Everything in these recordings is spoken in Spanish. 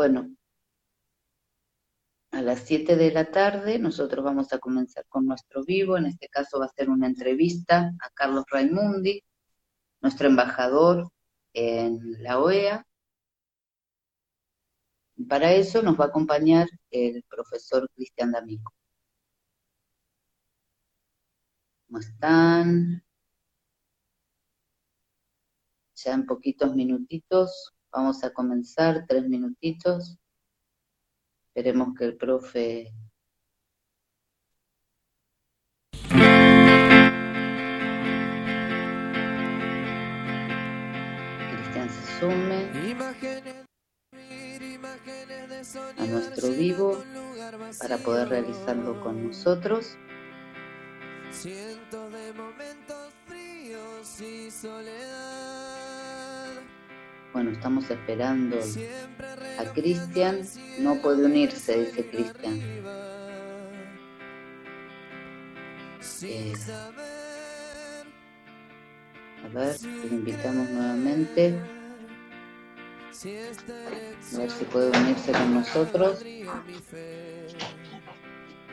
Bueno, a las 7 de la tarde nosotros vamos a comenzar con nuestro vivo, en este caso va a ser una entrevista a Carlos Raimundi, nuestro embajador en la OEA. Para eso nos va a acompañar el profesor Cristian D'Amico. ¿Cómo están? Ya en poquitos minutitos vamos a comenzar, tres minutitos. Esperemos que el profe Cristian se sume a nuestro vivo para poder realizarlo con nosotros. Cientos de momentos fríos y soledad. Bueno, estamos esperando a Cristian. No puede unirse, dice Cristian. Eh, a ver, lo invitamos nuevamente. A ver si puede unirse con nosotros.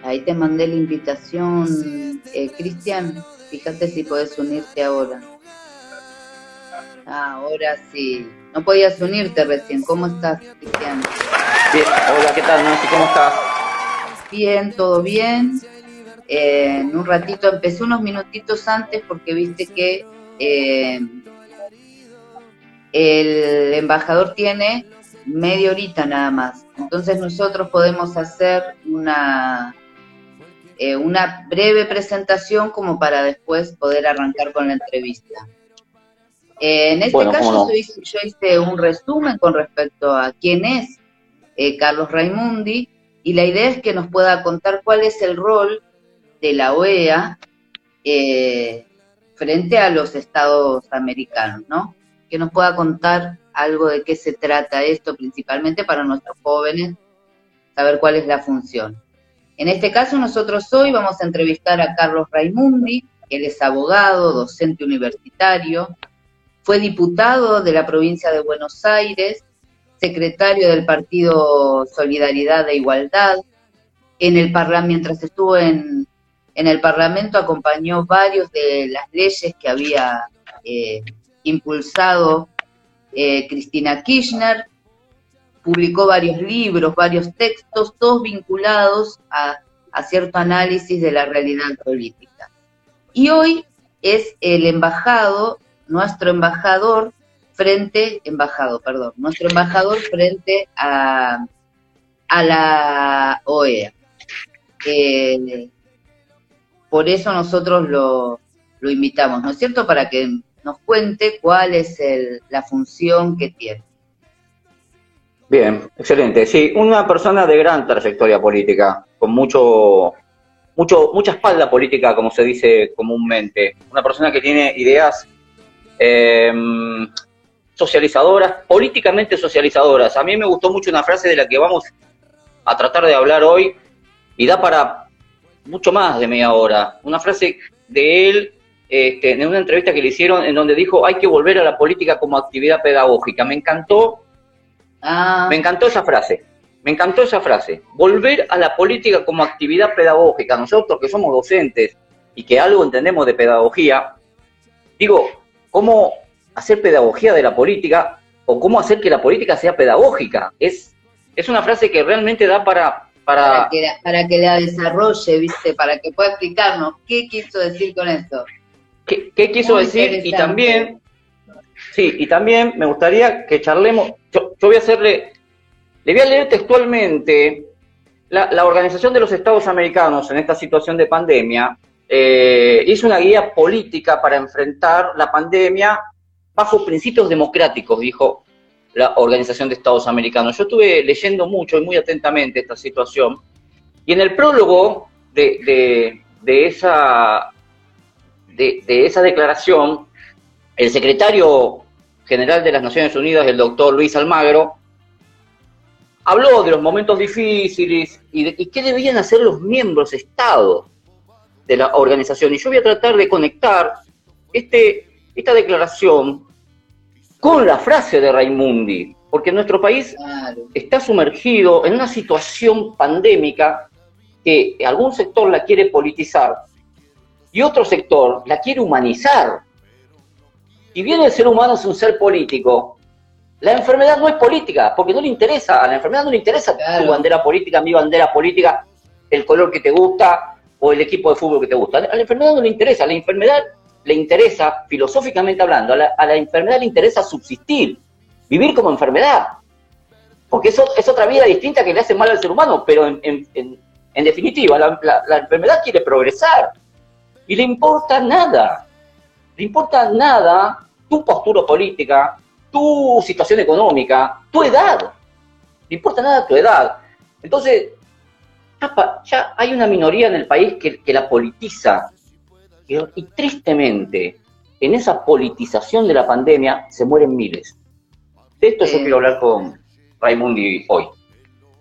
Ahí te mandé la invitación, eh, Cristian. Fíjate si puedes unirte ahora. Ah, ahora sí. No podías unirte recién. ¿Cómo estás, Cristian? Bien, hola, ¿qué tal, Nancy? ¿Cómo estás? Bien, todo bien. Eh, en un ratito, empecé unos minutitos antes porque viste que eh, el embajador tiene media horita nada más. Entonces nosotros podemos hacer una, eh, una breve presentación como para después poder arrancar con la entrevista. Eh, en este caso yo, hice, un resumen con respecto a quién es eh, Carlos Raimundi y la idea es que nos pueda contar cuál es el rol de la OEA frente a los estados americanos, ¿no? Que nos pueda contar algo de qué se trata esto, principalmente para nuestros jóvenes, saber cuál es la función. En este caso, nosotros hoy vamos a entrevistar a Carlos Raimundi, él es abogado, docente universitario, fue diputado de la provincia de Buenos Aires, secretario del Partido Solidaridad e Igualdad. En el mientras estuvo en, el Parlamento, acompañó varios de las leyes que había eh, impulsado eh, Cristina Kirchner, publicó varios libros, varios textos, todos vinculados a, cierto análisis de la realidad política. Y hoy es el embajado, nuestro embajador frente, embajado, perdón, nuestro embajador frente a, a la OEA. Eh, por eso nosotros lo, lo invitamos, ¿no es cierto? Para que nos cuente cuál es la función que tiene. Bien, excelente. Sí, una persona de gran trayectoria política, con mucho, mucho, mucha espalda política, como se dice comúnmente. Una persona que tiene ideas em, socializadoras, políticamente socializadoras. A mí me gustó mucho una frase de la que vamos a tratar de hablar hoy y da para mucho más de media hora. Una frase de él este, en una entrevista que le hicieron en donde dijo hay que volver a la política como actividad pedagógica. Me encantó, ah. me encantó esa frase, me encantó esa frase. Volver a la política como actividad pedagógica. Nosotros que somos docentes y que algo entendemos de pedagogía, digo, ¿cómo hacer pedagogía de la política o cómo hacer que la política sea pedagógica? Es, es una frase que realmente da para... Para, que, para que la desarrolle, ¿viste? Para que pueda explicarnos qué quiso decir con esto. ¿Qué, quiso decir? Y también, sí, y también me gustaría que charlemos, yo, voy a hacerle, le voy a leer textualmente la, Organización de los Estados Americanos en esta situación de pandemia, eh, hizo una guía política para enfrentar la pandemia bajo principios democráticos, dijo la Organización de Estados Americanos. Yo estuve leyendo mucho y muy atentamente esta situación, y en el prólogo de, esa declaración, el secretario general de las Naciones Unidas, el doctor Luis Almagro, habló de los momentos difíciles y, de, qué debían hacer los miembros Estado de la organización. Y yo voy a tratar de conectar este, esta declaración con la frase de Raimundi. porque nuestro país está sumergido en una situación pandémica que algún sector la quiere politizar y otro sector la quiere humanizar. Y bien el ser humano es un ser político, la enfermedad no es política, porque no le interesa, a la enfermedad no le interesa tu bandera política, mi bandera política, el color que te gusta o el equipo de fútbol que te gusta. A la enfermedad no le interesa, a la enfermedad le interesa, filosóficamente hablando, a la, enfermedad le interesa subsistir, vivir como enfermedad. Porque eso es otra vida distinta que le hace mal al ser humano, pero en, definitiva, la, enfermedad quiere progresar y le importa nada. Le importa nada tu postura política, tu situación económica, tu edad. Le importa nada tu edad. Entonces, ya, hay una minoría en el país que, que la politiza y, tristemente, en esa politización de la pandemia se mueren miles. De esto yo quiero hablar con Raimundi hoy.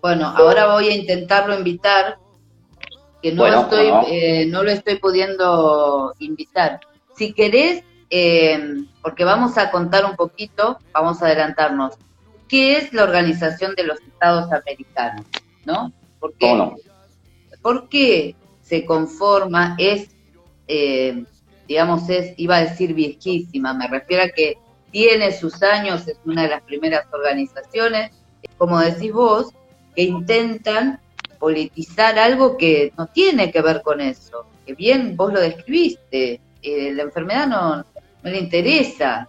Bueno, ahora voy a intentarlo invitar, que no, estoy, eh, no lo estoy pudiendo invitar. Si querés, eh, porque vamos a contar un poquito, vamos a adelantarnos, ¿qué es la Organización de los Estados Americanos? ¿No? ¿Por qué, ¿Por qué se conforma? Es eh, digamos, es, iba a decir viejísima, me refiero a que tiene sus años, es una de las primeras organizaciones, como decís vos, que intentan politizar algo que no tiene que ver con eso, que bien vos lo describiste, eh, la enfermedad no, le interesa.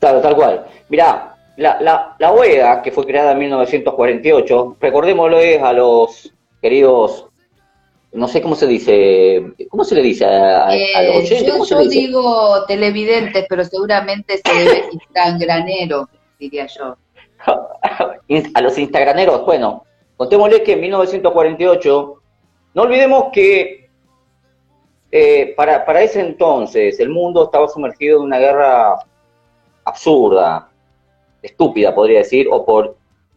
Claro, tal cual. Mirá, la, la, la OEA, que fue creada en 1948, recordémoslo a los queridos no sé cómo se dice, ¿cómo se le dice a, los oyentes? Yo, digo televidentes, pero seguramente se debe instagranero, diría yo. a los instagraneros, bueno, contémosle que en 1948, no olvidemos que eh, para, para ese entonces el mundo estaba sumergido en una guerra absurda, estúpida podría decir, o por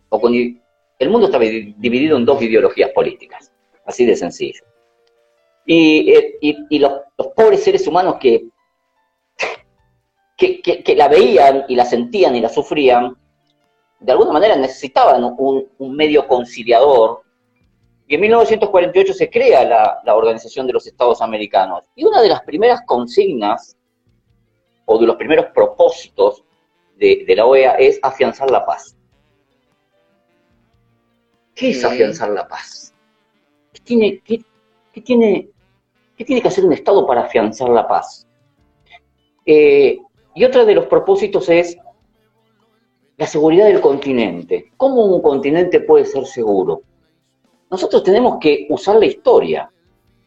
o con, el mundo estaba dividido en dos ideologías políticas, así de sencillo. Y, los, pobres seres humanos que, que, la veían y la sentían y la sufrían, de alguna manera necesitaban un, medio conciliador. Y en 1948 se crea la, Organización de los Estados Americanos. Y una de las primeras consignas, o de los primeros propósitos de, la OEA es afianzar la paz. ¿Qué es afianzar la paz? ¿Qué tiene, qué tiene ¿Qué tiene que hacer un Estado para afianzar la paz? Eh, y otro de los propósitos es la seguridad del continente. ¿Cómo un continente puede ser seguro? Nosotros tenemos que usar la historia.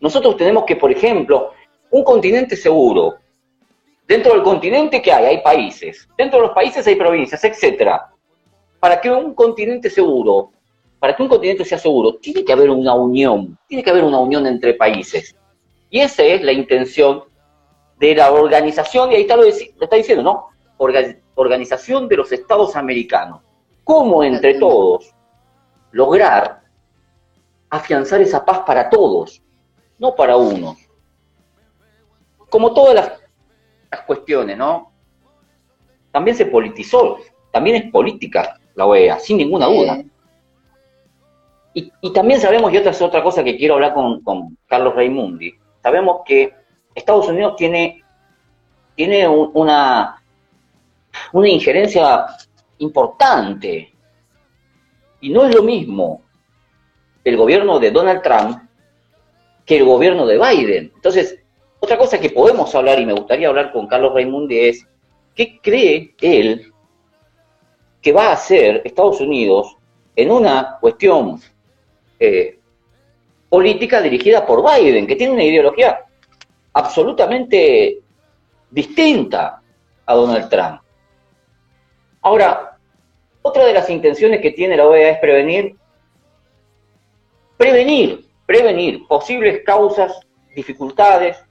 Nosotros tenemos que, por ejemplo, un continente seguro. Dentro del continente, ¿qué hay? Hay países. Dentro de los países hay provincias, etc. Para que un continente seguro, para que un continente sea seguro, tiene que haber una unión, tiene que haber una unión entre países. Y esa es la intención de la organización, y ahí está lo, está diciendo, ¿no? organización de los Estados Americanos. ¿Cómo entre todos lograr afianzar esa paz para todos, no para unos? Como todas las, cuestiones, ¿no? También se politizó, también es política la OEA, sin ninguna duda. Y, también sabemos, y otra es otra cosa que quiero hablar con, con Carlos Raimundi, sabemos que Estados Unidos tiene, tiene una, una injerencia importante. Y no es lo mismo el gobierno de Donald Trump que el gobierno de Biden. Entonces, otra cosa que podemos hablar y me gustaría hablar con Carlos Raimundi es, ¿qué cree él que va a hacer Estados Unidos en una cuestión eh, política dirigida por Biden, que tiene una ideología absolutamente distinta a Donald Trump. Ahora, otra de las intenciones que tiene la OEA es prevenir, prevenir, prevenir posibles causas, dificultades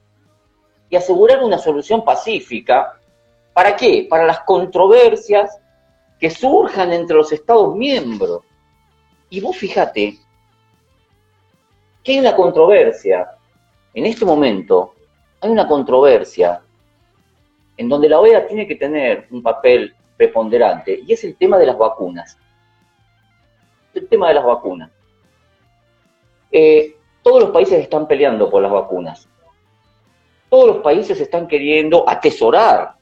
y asegurar una solución pacífica. ¿Para qué? Para las controversias que surjan entre los Estados miembros. Y vos fíjate que hay una controversia. En este momento hay una controversia en donde la OEA tiene que tener un papel preponderante, y es el tema de las vacunas. El tema de las vacunas. Eh, todos los países están peleando por las vacunas. Todos los países están queriendo atesorar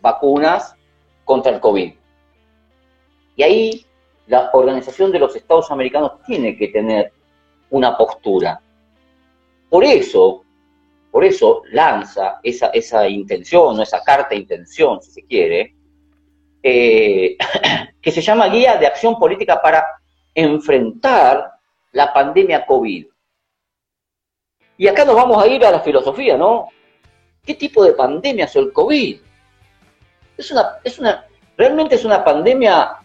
vacunas contra el COVID. Y ahí la Organización de los Estados Americanos tiene que tener una postura. Por eso, por eso lanza esa, esa intención, o esa carta intención, si se quiere, eh, que se llama Guía de Acción Política para enfrentar la pandemia COVID. Y acá nos vamos a ir a la filosofía, ¿no? ¿Qué tipo de pandemia es el COVID? Es una, es una, ¿Realmente es una pandemia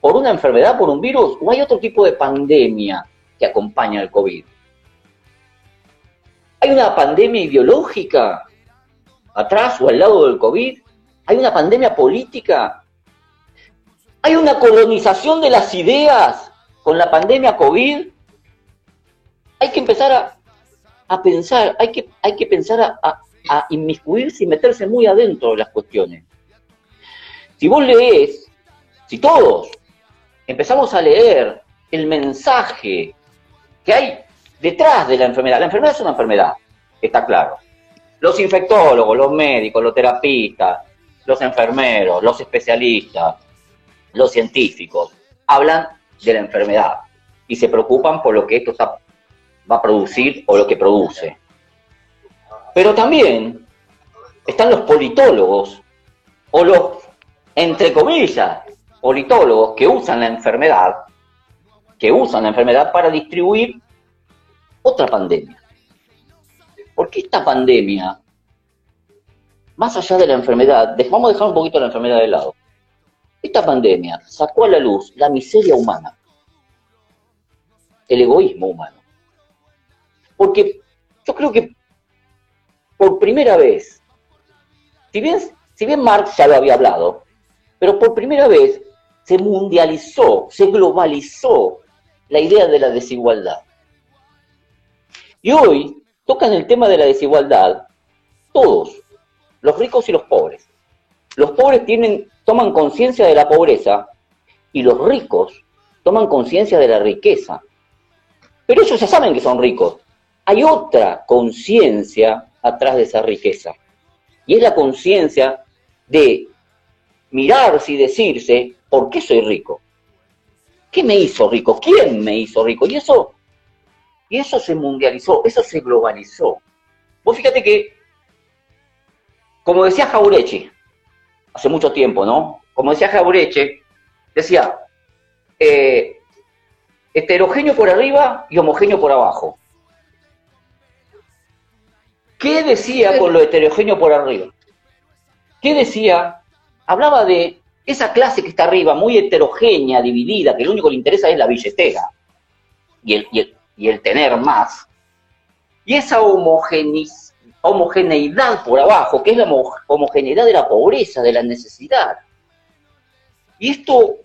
por una enfermedad, por un virus, o hay otro tipo de pandemia que acompaña al COVID? ¿Hay una pandemia ideológica atrás o al lado del COVID? ¿Hay una pandemia política? ¿Hay una colonización de las ideas con la pandemia COVID? Hay que empezar a, pensar, hay que, hay que pensar a, a inmiscuirse y meterse muy adentro de las cuestiones. Si vos lees, si todos empezamos a leer el mensaje que hay detrás de la enfermedad, la enfermedad es una enfermedad, está claro. Los infectólogos, los médicos, los terapistas, los enfermeros, los especialistas, los científicos, hablan de la enfermedad y se preocupan por lo que esto va a producir o lo que produce. Pero también están los politólogos o los, entre comillas, politólogos que usan la enfermedad, que usan la enfermedad para distribuir otra pandemia. Porque esta pandemia, más allá de la enfermedad, vamos a dejar un poquito la enfermedad de lado. Esta pandemia sacó a la luz la miseria humana, el egoísmo humano. Porque yo creo que por primera vez, si bien, si bien Marx ya lo había hablado, pero por primera vez se mundializó, se globalizó la idea de la desigualdad. Y hoy tocan el tema de la desigualdad todos, los ricos y los pobres. Los pobres tienen, toman conciencia de la pobreza y los ricos toman conciencia de la riqueza. Pero ellos ya saben que son ricos. Hay otra conciencia atrás de esa riqueza. Y es la conciencia de mirarse y decirse, ¿por qué soy rico? ¿Qué me hizo rico? ¿Quién me hizo rico? Y eso, y eso se mundializó, eso se globalizó. Vos fíjate que, como decía Jaureche, hace mucho tiempo, ¿no? Como decía Jaureche, decía, eh, heterogéneo por arriba y homogéneo por abajo. ¿Qué decía con lo heterogéneo por arriba? ¿Qué decía? Hablaba de esa clase que está arriba, muy heterogénea, dividida, que lo único que le interesa es la billetera y el, y el, tener más. Y esa homogeneidad por abajo, que es la homogeneidad de la pobreza, de la necesidad. Y esto,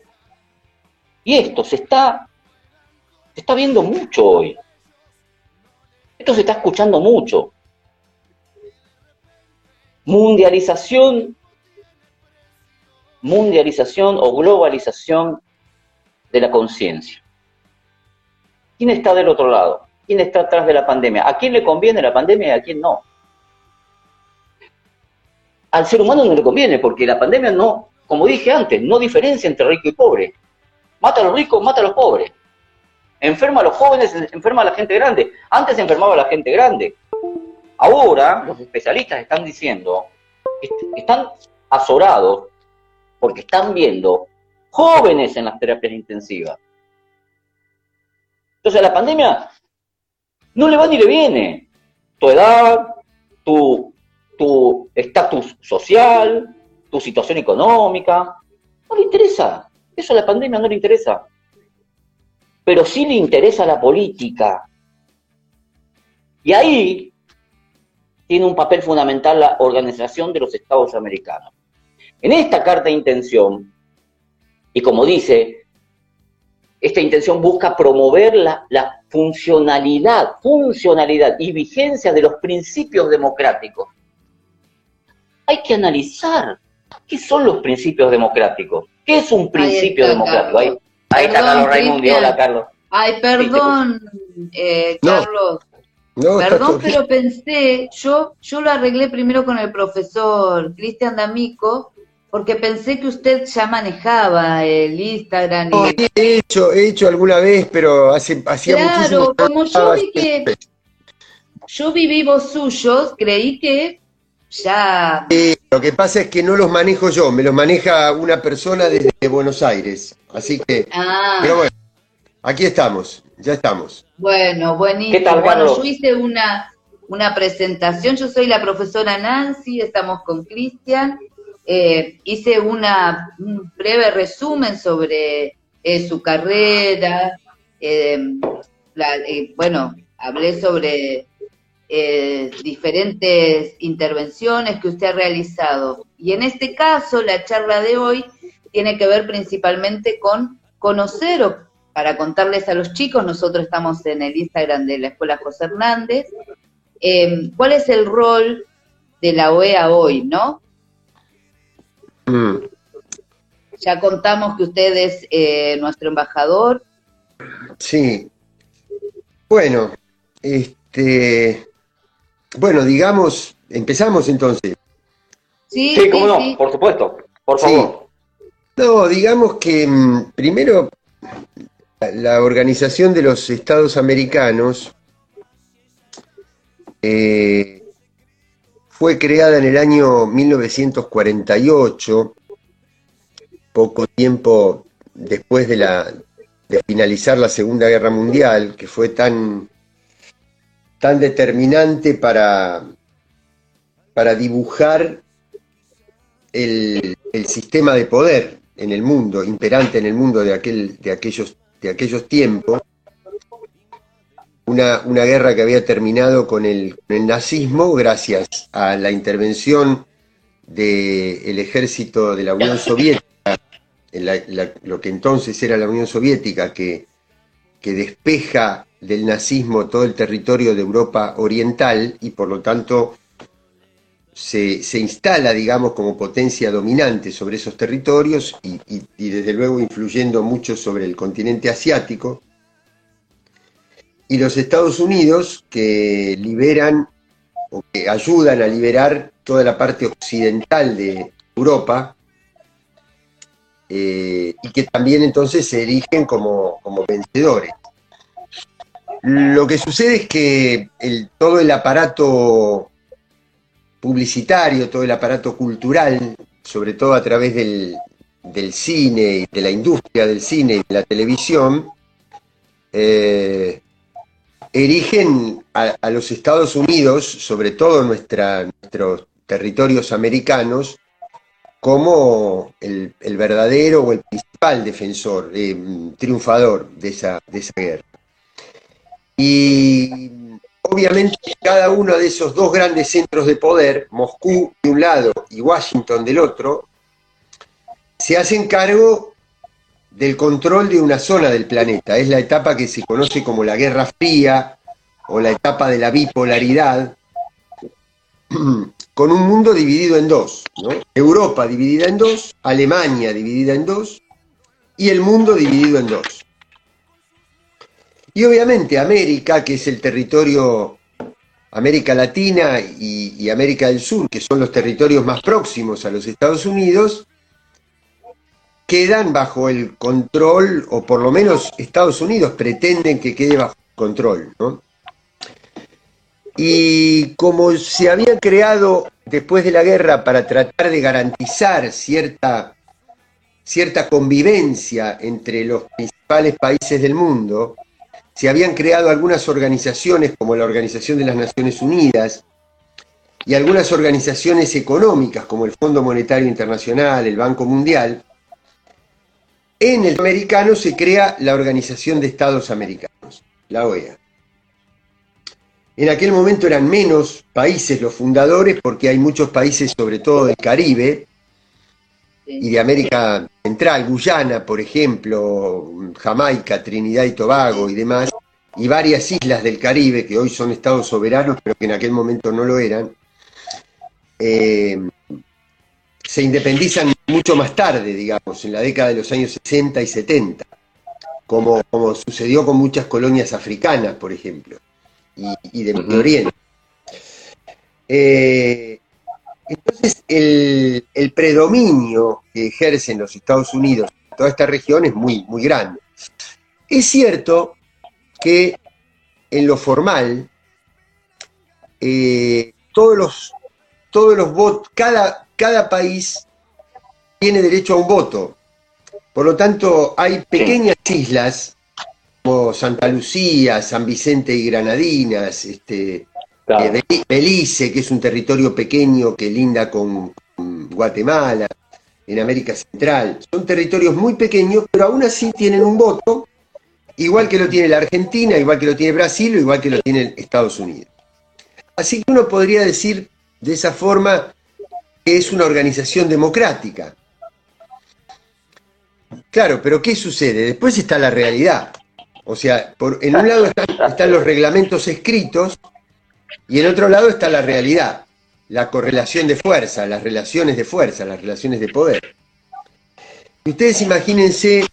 y esto se está, se está viendo mucho hoy. Esto se está escuchando mucho mundialización, mundialización o globalización de la conciencia. ¿Quién está del otro lado? ¿Quién está atrás de la pandemia? ¿A quién le conviene la pandemia y a quién no? Al ser humano no le conviene porque la pandemia no, como dije antes, no diferencia entre rico y pobre. Mata a los ricos, mata a los pobres. Enferma a los jóvenes, enferma a la gente grande. Antes enfermaba a la gente grande. Ahora los especialistas están diciendo, están azorados porque están viendo jóvenes en las terapias intensivas. Entonces a la pandemia no le va ni le viene. Tu edad, tu estatus social, tu situación económica, no le interesa. Eso a la pandemia no le interesa. Pero sí le interesa la política. Y ahí tiene un papel fundamental la Organización de los Estados Americanos. En esta carta de intención, y como dice, esta intención busca promover la, la funcionalidad, funcionalidad y vigencia de los principios democráticos. Hay que analizar ¿qué son los principios democráticos? ¿Qué es un principio democrático? Ahí, está Carlos Raimundi, hola Carlos. Ay, perdón, eh, Carlos. Perdón, pero pensé, yo, yo lo arreglé primero con el profesor Cristian D'Amico, porque pensé que usted ya manejaba el Instagram. Y... he hecho, he hecho alguna vez, pero hace, hacía Claro, como yo vi que yo vi vivos suyos, creí que ya... lo que pasa es que no los manejo yo, me los maneja una persona desde Buenos Aires, así que... Ah. Pero bueno, aquí estamos, ya estamos. Bueno, buenísimo. ¿Qué tal, bueno, yo hice una, una presentación, yo soy la profesora Nancy, estamos con Cristian, eh, hice una, un breve resumen sobre eh, su carrera, eh, bueno, hablé sobre diferentes intervenciones que usted ha realizado. Y en este caso, la charla de hoy tiene que ver principalmente con conocer o para contarles a los chicos, nosotros estamos en el Instagram de la Escuela José Hernández, eh, cuál es el rol de la OEA hoy, ¿no? Mm. Ya contamos que usted es eh, nuestro embajador. Sí. Bueno, este, bueno, digamos, empezamos entonces. Sí, sí cómo no, por supuesto, por favor. No, digamos que mm, primero la Organización de los Estados Americanos eh, fue creada en el año 1948, poco tiempo después de, de finalizar la Segunda Guerra Mundial, que fue tan, tan determinante para, para dibujar el, el, sistema de poder en el mundo, imperante en el mundo de, aquel, de aquellos de aquellos tiempos, una, una, guerra que había terminado con el, nazismo gracias a la intervención del ejército de la Unión Soviética, lo que entonces era la Unión Soviética, que, que despeja del nazismo todo el territorio de Europa Oriental y por lo tanto se, instala, digamos, como potencia dominante sobre esos territorios y, desde luego influyendo mucho sobre el continente asiático. Y los Estados Unidos que liberan o que ayudan a liberar toda la parte occidental de Europa eh, y que también entonces se erigen como, como vencedores. Lo que sucede es que el, todo el aparato publicitario, todo el aparato cultural, sobre todo a través del, cine y de la industria del cine y de la televisión, eh, erigen a, los Estados Unidos, sobre todo nuestra, nuestros territorios americanos, como el, verdadero o el principal defensor, eh, triunfador de esa, de esa guerra. Y obviamente cada uno de esos dos grandes centros de poder, Moscú de un lado y Washington del otro, se hacen cargo del control de una zona del planeta. Es la etapa que se conoce como la Guerra Fría o la etapa de la bipolaridad, con un mundo dividido en dos. Europa dividida en dos, Alemania dividida en dos y el mundo dividido en dos. Y obviamente América, que es el territorio, América Latina y, América del Sur, que son los territorios más próximos a los Estados Unidos, quedan bajo el control, o por lo menos Estados Unidos pretenden que quede bajo control. Y como se había creado después de la guerra para tratar de garantizar cierta, cierta convivencia entre los principales países del mundo, se habían creado algunas organizaciones como la Organización de las Naciones Unidas y algunas organizaciones económicas como el Fondo Monetario Internacional, el Banco Mundial, en el americano se crea la Organización de Estados Americanos, la OEA. En aquel momento eran menos países los fundadores porque hay muchos países, sobre todo del Caribe, y de América Central, Guyana, por ejemplo, Jamaica, Trinidad y Tobago y demás, y varias islas del Caribe que hoy son estados soberanos, pero que en aquel momento no lo eran, eh, se independizan mucho más tarde, digamos, en la década de los años 60 y 70, como, como sucedió con muchas colonias africanas, por ejemplo, y, de Medio Oriente. Eh, entonces, el, predominio que ejercen los Estados Unidos en toda esta región es muy, muy grande. Es cierto que en lo formal, eh, todos los, todos los votos, cada, cada país tiene derecho a un voto. Por lo tanto, hay pequeñas islas como Santa Lucía, San Vicente y Granadinas, este, Belice, que es un territorio pequeño que linda con, Guatemala, en América Central. Son territorios muy pequeños, pero aún así tienen un voto, igual que lo tiene la Argentina, igual que lo tiene Brasil, igual que lo tiene Estados Unidos. Así que uno podría decir de esa forma que es una organización democrática. Claro, pero ¿qué sucede? Después está la realidad. O sea, por, en un lado están los reglamentos escritos y en otro lado está la realidad, la correlación de fuerza, las relaciones de fuerza, las relaciones de poder. Ustedes imagínense,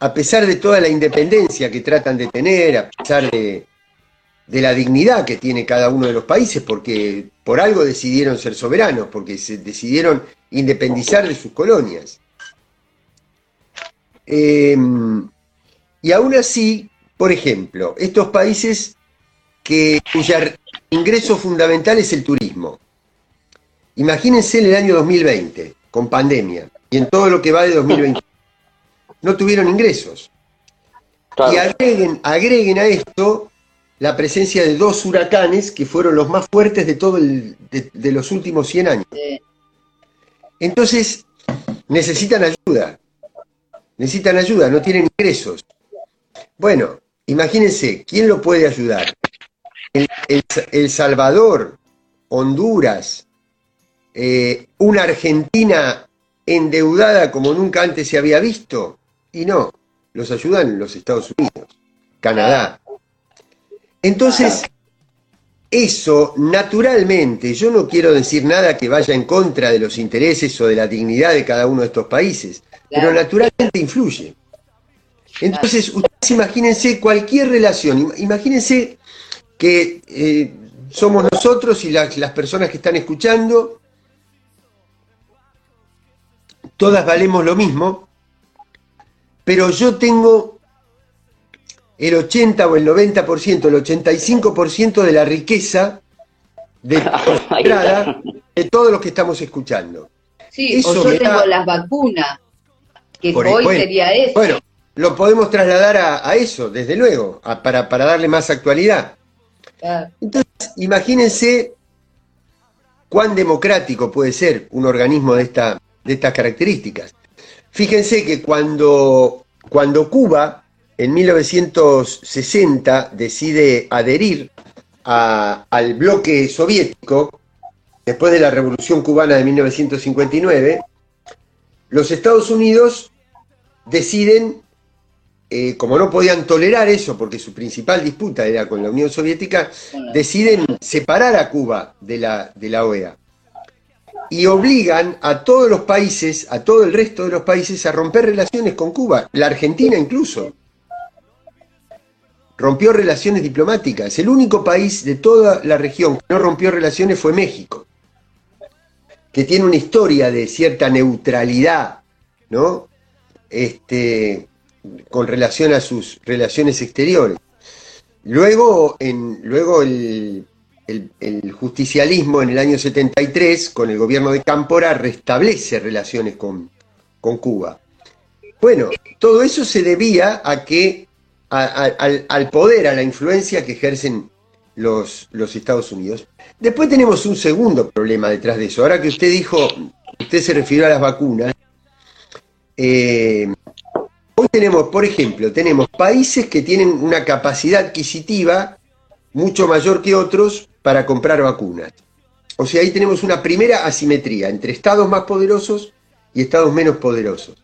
a pesar de toda la independencia que tratan de tener, a pesar de, de la dignidad que tiene cada uno de los países, porque por algo decidieron ser soberanos, porque se decidieron independizar de sus colonias. Em, y aún así, por ejemplo, estos países que, cuya ingreso fundamental es el turismo. Imagínense en el año 2020, con pandemia, y en todo lo que va de 2020, no tuvieron ingresos. Y agreguen, agreguen a esto la presencia de dos huracanes que fueron los más fuertes de todo de, los últimos 100 años. Entonces, necesitan ayuda. Necesitan ayuda, no tienen ingresos. Bueno, imagínense, ¿quién lo puede ayudar? El, Salvador, Honduras, eh, una Argentina endeudada como nunca antes se había visto. Y no, los ayudan los Estados Unidos, Canadá. Entonces, eso naturalmente, yo no quiero decir nada que vaya en contra de los intereses o de la dignidad de cada uno de estos países, pero naturalmente influye. Entonces, ustedes imagínense cualquier relación, imagínense que eh, somos nosotros y las, personas que están escuchando, todas valemos lo mismo, pero yo tengo el 80 o el 90%, el 85% de la riqueza de, de todos los que estamos escuchando. Sí, eso o yo tengo las vacunas, que hoy sería eso. Bueno, lo podemos trasladar a, eso, desde luego, para, para darle más actualidad. Entonces, imagínense cuán democrático puede ser un organismo de, esta, de estas características. Fíjense que cuando, cuando Cuba en 1960 decide adherir al bloque soviético, después de la Revolución Cubana de 1959, los Estados Unidos deciden eh, como no podían tolerar eso, porque su principal disputa era con la Unión Soviética, deciden separar a Cuba de la, de la OEA. Y obligan a todos los países, a todo el resto de los países, a romper relaciones con Cuba, la Argentina incluso. Rompió relaciones diplomáticas. El único país de toda la región que no rompió relaciones fue México, que tiene una historia de cierta neutralidad, ¿no? Este, con relación a sus relaciones exteriores. Luego, en, luego el, justicialismo en el año 73, con el gobierno de Cámpora, restablece relaciones con, Cuba. Bueno, todo eso se debía a que al, poder, a la influencia que ejercen los, los, Estados Unidos. Después tenemos un segundo problema detrás de eso. Ahora que usted dijo, usted se refirió a las vacunas, eh, Hoy tenemos, por ejemplo, tenemos países que tienen una capacidad adquisitiva mucho mayor que otros para comprar vacunas. O sea, ahí tenemos una primera asimetría entre estados más poderosos y estados menos poderosos.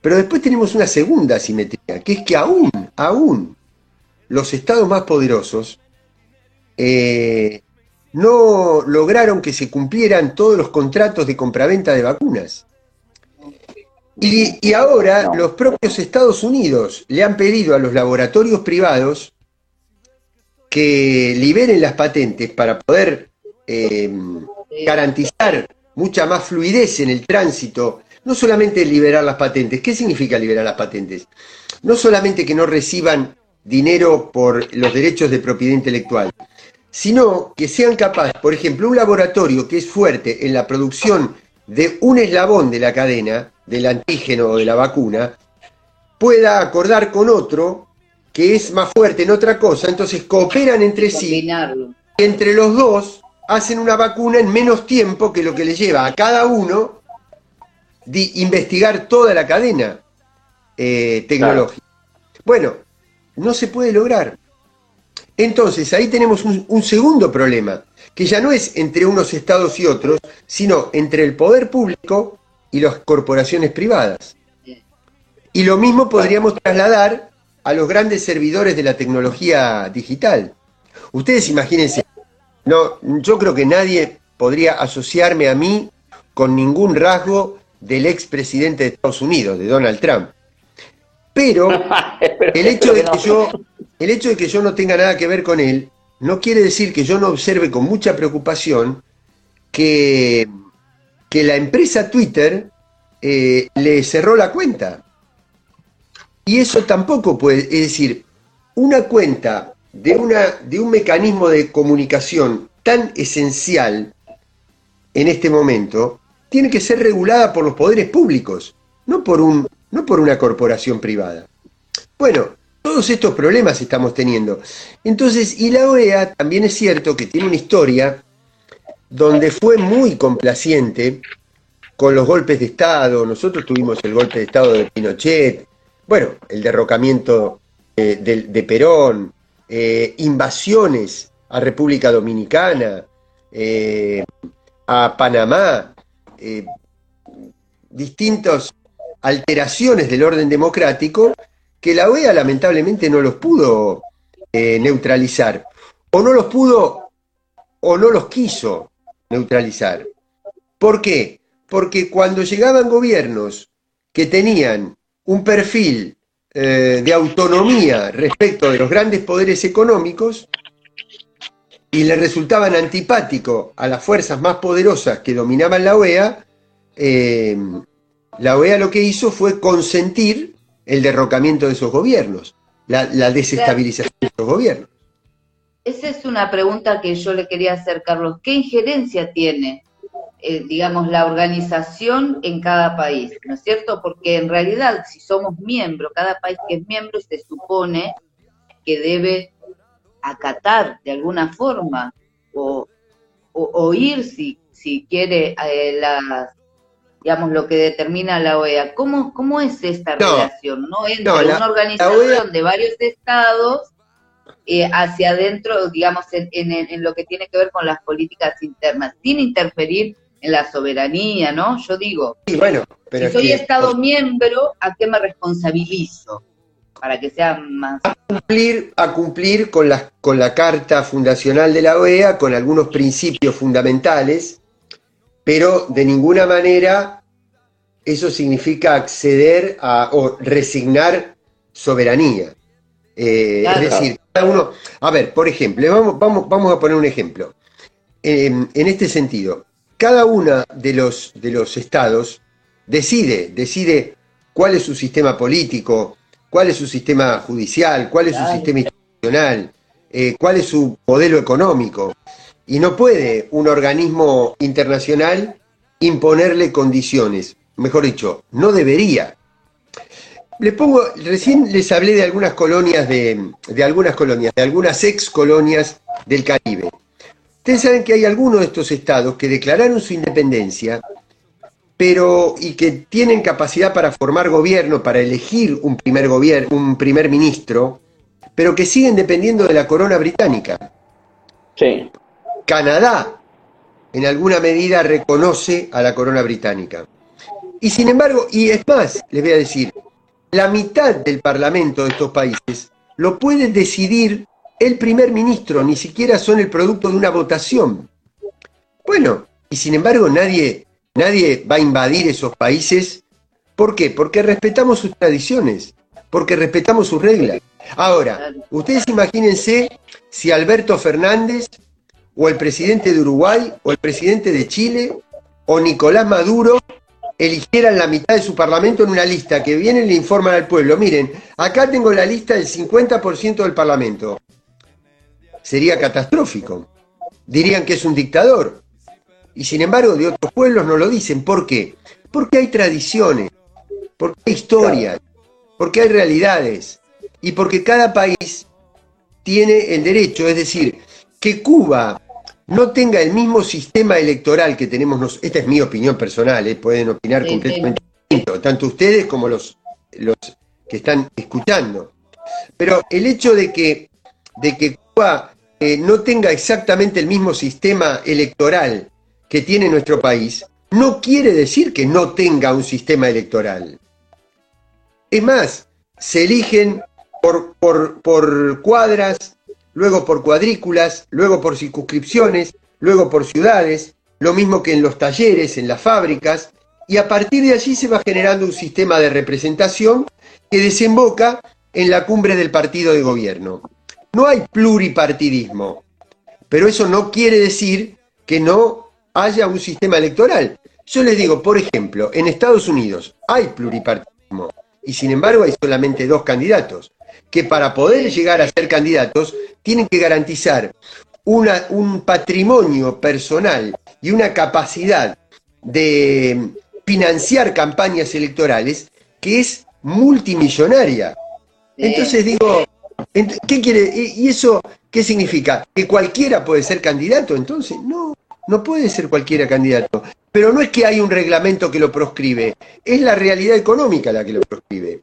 Pero después tenemos una segunda asimetría, que es que aún, aún los estados más poderosos eh, no lograron que se cumplieran todos los contratos de compraventa de vacunas. Y, ahora los propios Estados Unidos le han pedido a los laboratorios privados que liberen las patentes para poder eh, garantizar mucha más fluidez en el tránsito, no solamente liberar las patentes. ¿Qué significa liberar las patentes? No solamente que no reciban dinero por los derechos de propiedad intelectual, sino que sean capaces, por ejemplo, un laboratorio que es fuerte en la producción de un eslabón de la cadena, del antígeno o de la vacuna, pueda acordar con otro que es más fuerte en otra cosa, entonces cooperan entre sí. Y entre los dos hacen una vacuna en menos tiempo que lo que le lleva a cada uno de investigar toda la cadena eh, tecnológica. Bueno, no se puede lograr. Entonces, ahí tenemos un, segundo problema, que ya no es entre unos estados y otros, sino entre el poder público y las corporaciones privadas. Y lo mismo podríamos trasladar a los grandes servidores de la tecnología digital. Ustedes imagínense, no, yo creo que nadie podría asociarme a mí con ningún rasgo del expresidente de Estados Unidos, de Donald Trump. Pero el hecho de que yo el hecho de que yo no tenga nada que ver con él no quiere decir que yo no observe con mucha preocupación que, que la empresa Twitter eh, le cerró la cuenta. Y eso tampoco puede, es decir, una cuenta de, una, de un mecanismo de comunicación tan esencial en este momento, tiene que ser regulada por los poderes públicos, no por, un, no por una corporación privada. Bueno, todos estos problemas estamos teniendo. Entonces, y la OEA también es cierto que tiene una historia donde fue muy complaciente con los golpes de Estado. Nosotros tuvimos el golpe de Estado de Pinochet, bueno, el derrocamiento eh, de, Perón, eh, invasiones a República Dominicana, eh, a Panamá, distintas alteraciones del orden democrático que la OEA lamentablemente no los pudo neutralizar, o no los pudo, o no los quiso neutralizar. ¿Por qué? Porque cuando llegaban gobiernos que tenían un perfil eh, de autonomía respecto de los grandes poderes económicos y le resultaban antipáticos a las fuerzas más poderosas que dominaban la OEA, eh, la OEA lo que hizo fue consentir el derrocamiento de esos gobiernos, la, desestabilización de esos gobiernos. Esa es una pregunta que yo le quería hacer, Carlos. ¿Qué injerencia tiene, eh, digamos, la organización en cada país? ¿No es cierto? Porque en realidad, si somos miembros, cada país que es miembro se supone que debe acatar de alguna forma o, oír si, si quiere eh, las digamos, lo que determina la OEA. ¿Cómo, cómo es esta relación? ¿no? Entre una organización e de varios estados eh, hacia adentro, digamos, en, en, lo que tiene que ver con las políticas internas, sin interferir en la soberanía, ¿no? Yo digo, sí, bueno, pero si soy Estado miembro, ¿a qué me responsabilizo? Para que sea más... A cumplir, a cumplir con, la, con la Carta Fundacional de la OEA, con algunos principios fundamentales, pero de ninguna manera eso significa acceder a, o resignar soberanía. Eh, es decir, cada uno, a ver, por ejemplo, vamos, vamos, vamos a poner un ejemplo. en este sentido, cada uno de los, de los estados decide, decide cuál es su sistema político, cuál es su sistema judicial, cuál es su sistema institucional, eh, cuál es su modelo económico. Y no puede un organismo internacional imponerle condiciones. Mejor dicho, no debería. Les pongo, recién les hablé de algunas colonias de, de algunas colonias, de algunas ex colonias del Caribe. Ustedes saben que hay algunos de estos estados que declararon su independencia, pero y que tienen capacidad para formar gobierno, para elegir un primer gobierno, un primer ministro, pero que siguen dependiendo de la corona británica. Sí. Canadá, en alguna medida, reconoce a la corona británica. Y sin embargo, y es más, les voy a decir, la mitad del parlamento de estos países lo puede decidir el primer ministro, ni siquiera son el producto de una votación. Bueno, y sin embargo nadie, nadie va a invadir esos países. ¿Por qué? Porque respetamos sus tradiciones, porque respetamos sus reglas. Ahora, ustedes imagínense si Alberto Fernández o el presidente de Uruguay o el presidente de Chile o Nicolás Maduro eligieran la mitad de su parlamento en una lista que vienen y le informan al pueblo, miren, acá tengo la lista del 50% del parlamento. Sería catastrófico. Dirían que es un dictador. Y sin embargo, de otros pueblos no lo dicen. ¿Por qué? Porque hay tradiciones, porque hay historias, porque hay realidades y porque cada país tiene el derecho, es decir, que Cuba no tenga el mismo sistema electoral que tenemos nosotros, esta es mi opinión personal, ¿eh? pueden opinar completamente distinto, tanto ustedes como los, los que están escuchando. Pero el hecho de que, de que Cuba eh, no tenga exactamente el mismo sistema electoral que tiene nuestro país, no quiere decir que no tenga un sistema electoral. Es más, se eligen por, por, por cuadras, luego por cuadrículas, luego por circunscripciones, luego por ciudades, lo mismo que en los talleres, en las fábricas, y a partir de allí se va generando un sistema de representación que desemboca en la cumbre del partido de gobierno. No hay pluripartidismo, pero eso no quiere decir que no haya un sistema electoral. Yo les digo, por ejemplo, en Estados Unidos hay pluripartidismo y sin embargo hay solamente dos candidatos que para poder llegar a ser candidatos tienen que garantizar una, un patrimonio personal y una capacidad de financiar campañas electorales que es multimillonaria. Entonces digo, ¿qué quiere? ¿Y eso qué significa? ¿Que cualquiera puede ser candidato? Entonces, no, no puede ser cualquiera candidato. Pero no es que hay un reglamento que lo proscribe, es la realidad económica la que lo proscribe.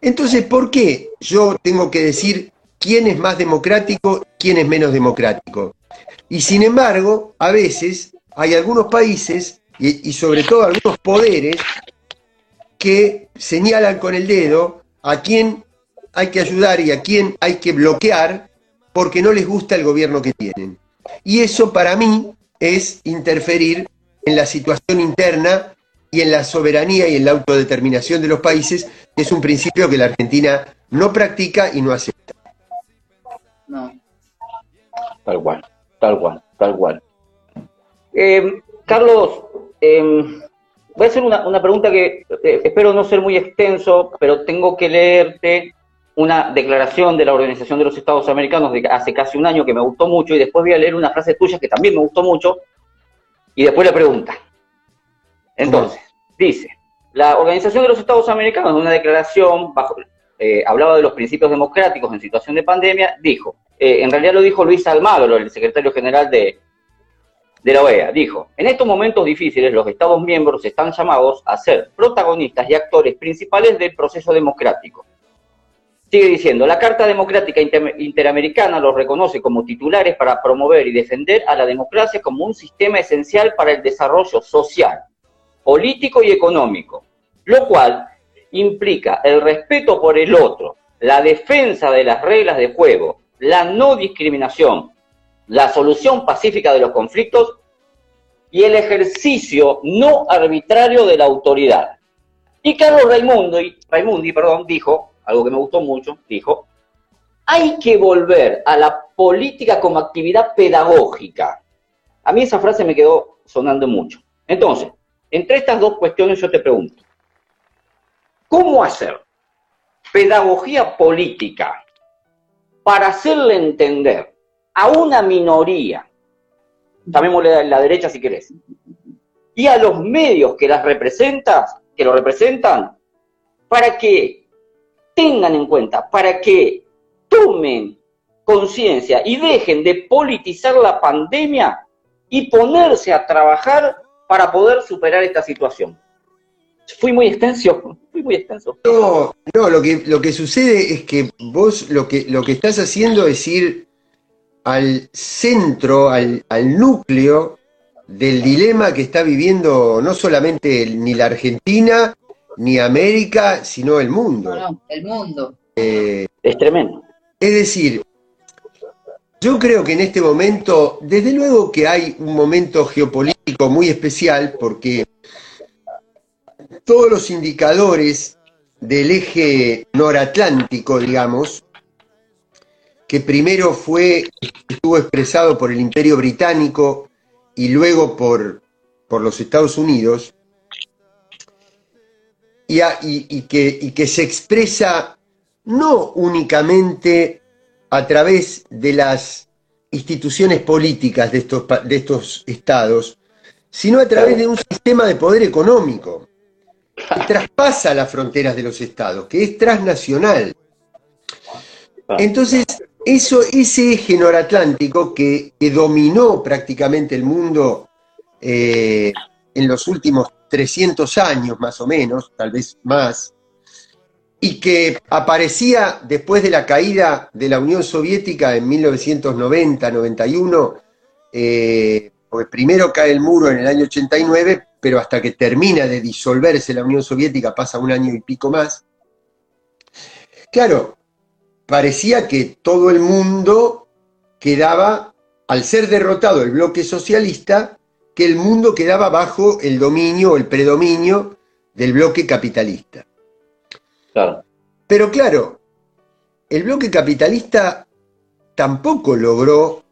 Entonces, ¿por qué yo tengo que decir quién es más democrático, quién es menos democrático? Y sin embargo, a veces hay algunos países, y, sobre todo algunos poderes, que señalan con el dedo a quién hay que ayudar y a quién hay que bloquear porque no les gusta el gobierno que tienen. Y eso para mí es interferir en la situación interna y en la soberanía y en la autodeterminación de los países, que es un principio que la Argentina no practica y no acepta. No. Tal cual, tal cual, tal cual. Eh, Carlos, em, voy a hacer una, pregunta que eh, espero no ser muy extenso, pero tengo que leerte una declaración de la Organización de los Estados Americanos de hace casi un año que me gustó mucho y después voy a leer una frase tuya que también me gustó mucho y después la pregunta. Entonces, dice, la Organización de los Estados Americanos, en una declaración, bajo, eh, hablaba de los principios democráticos en situación de pandemia, dijo, eh, en realidad lo dijo Luis Almagro, el secretario general de, de la OEA, dijo, en estos momentos difíciles los Estados miembros están llamados a ser protagonistas y actores principales del proceso democrático. Sigue diciendo, la Carta Democrática Interamericana los reconoce como titulares para promover y defender a la democracia como un sistema esencial para el desarrollo social, político y económico, lo cual implica el respeto por el otro, la defensa de las reglas de juego, la no discriminación, la solución pacífica de los conflictos y el ejercicio no arbitrario de la autoridad. Y Carlos Raimundi, Raimundi perdón, dijo, algo que me gustó mucho, dijo, hay que volver a la política como actividad pedagógica. A mí esa frase me quedó sonando mucho. Entonces, entre estas dos cuestiones yo te pregunto, ¿cómo hacer pedagogía política para hacerle entender a una minoría, llamémosle la derecha si querés, y a los medios que las representas, que lo representan, para que tengan en cuenta, para que tomen conciencia y dejen de politizar la pandemia y ponerse a trabajar para poder superar esta situación. Fui muy extenso, fui muy extenso. No, no, lo que, lo que sucede es que vos lo que, lo que estás haciendo es ir al centro, al, núcleo del dilema que está viviendo no solamente ni la Argentina, ni América, sino el mundo. No, no, el mundo. Eh, es tremendo. Es decir, Yo creo que en este momento, desde luego que hay un momento geopolítico muy especial porque todos los indicadores del eje noratlántico, digamos, que primero fue, estuvo expresado por el Imperio Británico y luego por, por los Estados Unidos, y, que, y que se expresa no únicamente a través de las instituciones políticas de estos, de estos estados, sino a través de un sistema de poder económico que traspasa las fronteras de los estados, que es transnacional. Entonces, eso, ese eje noratlántico que, que dominó prácticamente el mundo eh, en los últimos 300 años más o menos, tal vez más, y que aparecía después de la caída de la Unión Soviética en 1990-91, eh, pues primero cae el muro en el año 89, pero hasta que termina de disolverse la Unión Soviética pasa un año y pico más. Claro, parecía que todo el mundo quedaba, al ser derrotado el bloque socialista, que el mundo quedaba bajo el dominio o el predominio del bloque capitalista. Pero claro, el bloque capitalista tampoco logró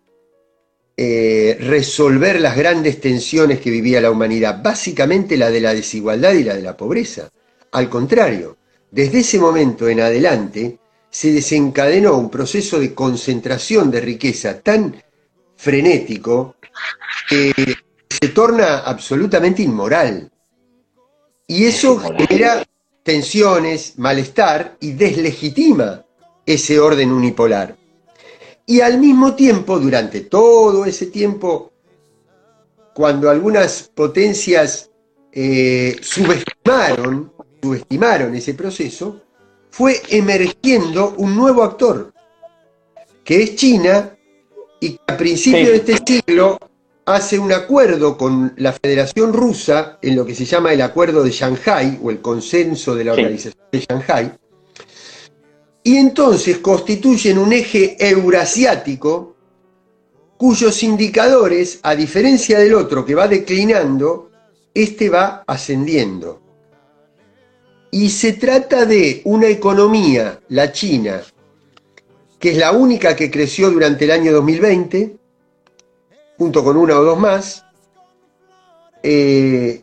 eh, resolver las grandes tensiones que vivía la humanidad, básicamente la de la desigualdad y la de la pobreza. Al contrario, desde ese momento en adelante se desencadenó un proceso de concentración de riqueza tan frenético que se torna absolutamente inmoral. Y eso genera tensiones, malestar y deslegitima ese orden unipolar. Y al mismo tiempo, durante todo ese tiempo, cuando algunas potencias eh, subestimaron, subestimaron ese proceso, fue emergiendo un nuevo actor, que es China, y que a principios de este siglo hace un acuerdo con la Federación Rusa en lo que se llama el Acuerdo de Shanghai o el Consenso de la Organización de Shanghai, y entonces constituyen un eje eurasiático cuyos indicadores, a diferencia del otro que va declinando, este va ascendiendo. Y se trata de una economía, la China, que es la única que creció durante el año 2020, junto con una o dos más, eh,